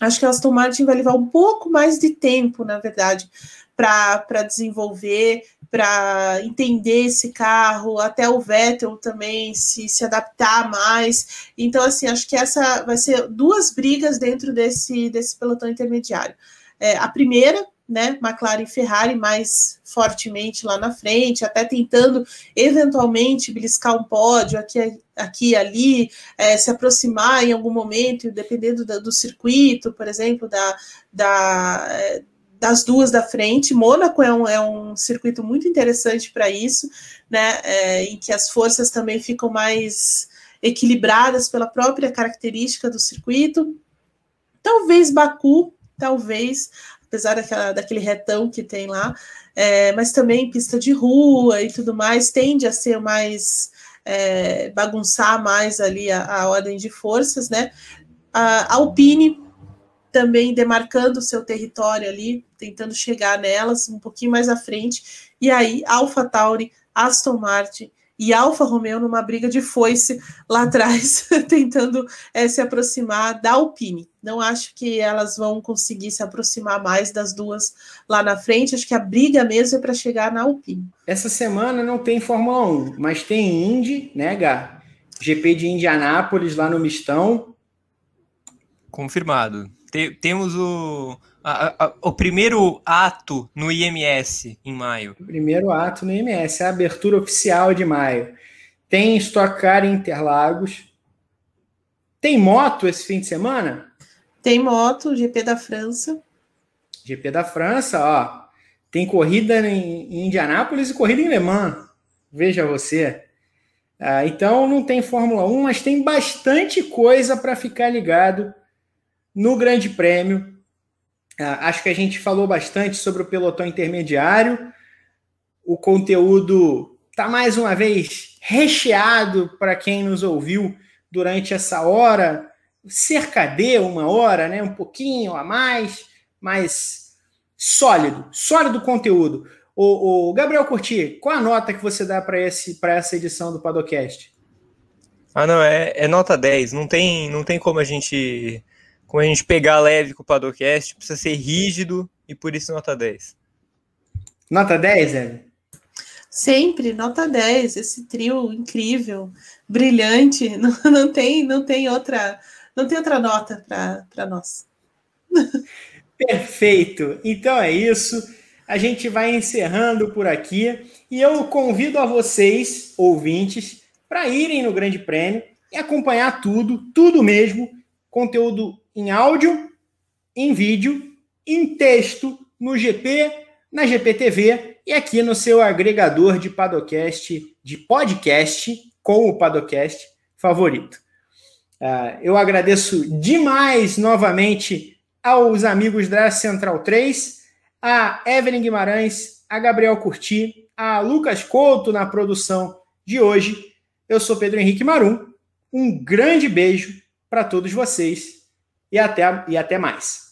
Acho que a Aston Martin vai levar um pouco mais de tempo, na verdade, para desenvolver para entender esse carro, até o Vettel também se, se adaptar mais. Então, assim, acho que essa vai ser duas brigas dentro desse, desse pelotão intermediário. É, a primeira, né, McLaren e Ferrari mais fortemente lá na frente, até tentando eventualmente beliscar um pódio aqui, aqui ali, é, se aproximar em algum momento, dependendo do, do circuito, por exemplo, da, da é, das duas da frente. Mônaco é um, é um circuito muito interessante para isso, né? É, em que as forças também ficam mais equilibradas pela própria característica do circuito. Talvez Baku, talvez, apesar daquela, daquele retão que tem lá, é, mas também pista de rua e tudo mais, tende a ser mais. É, bagunçar mais ali a, a ordem de forças, né? A Alpine também demarcando o seu território ali, tentando chegar nelas um pouquinho mais à frente. E aí, Alpha Tauri, Aston Martin e Alfa Romeo numa briga de foice lá atrás, tentando é, se aproximar da Alpine. Não acho que elas vão conseguir se aproximar mais das duas lá na frente. Acho que a briga mesmo é para chegar na Alpine. Essa semana não tem Fórmula 1, mas tem Indy, né, Gá? GP de Indianápolis lá no Mistão. Confirmado te, temos o, a, a, o primeiro ato no IMS em maio. O primeiro ato no IMS, a abertura oficial de maio. Tem Stock Car Interlagos. Tem moto esse fim de semana? Tem moto, GP da França. GP da França, ó. Tem corrida em, em Indianápolis e corrida em Le Mans. Veja você. Ah, então não tem Fórmula 1, mas tem bastante coisa para ficar ligado no Grande Prêmio. Ah, acho que a gente falou bastante sobre o pelotão intermediário. O conteúdo está mais uma vez recheado para quem nos ouviu durante essa hora, cerca de uma hora, né? Um pouquinho a mais, mas sólido, sólido conteúdo. O, Gabriel Curti, qual a nota que você dá para essa edição do Padocast? Ah, não, é, é, nota 10. Não tem, não tem como a gente como a gente pegar leve com o Padocast, precisa ser rígido e por isso nota 10. Nota 10, Evan? Sempre, nota 10. Esse trio incrível, brilhante, não, não, tem, não tem outra, não tem outra nota para nós. Perfeito. Então é isso. A gente vai encerrando por aqui e eu convido a vocês, ouvintes, para irem no Grande Prêmio e acompanhar tudo, tudo mesmo, conteúdo em áudio, em vídeo, em texto, no GP, na GPTV e aqui no seu agregador de podcast, de podcast com o Padocast favorito. Uh, eu agradeço demais novamente aos amigos da Central 3, a Evelyn Guimarães, a Gabriel Curti, a Lucas Couto na produção de hoje. Eu sou Pedro Henrique Marum. Um grande beijo para todos vocês e até, e até mais.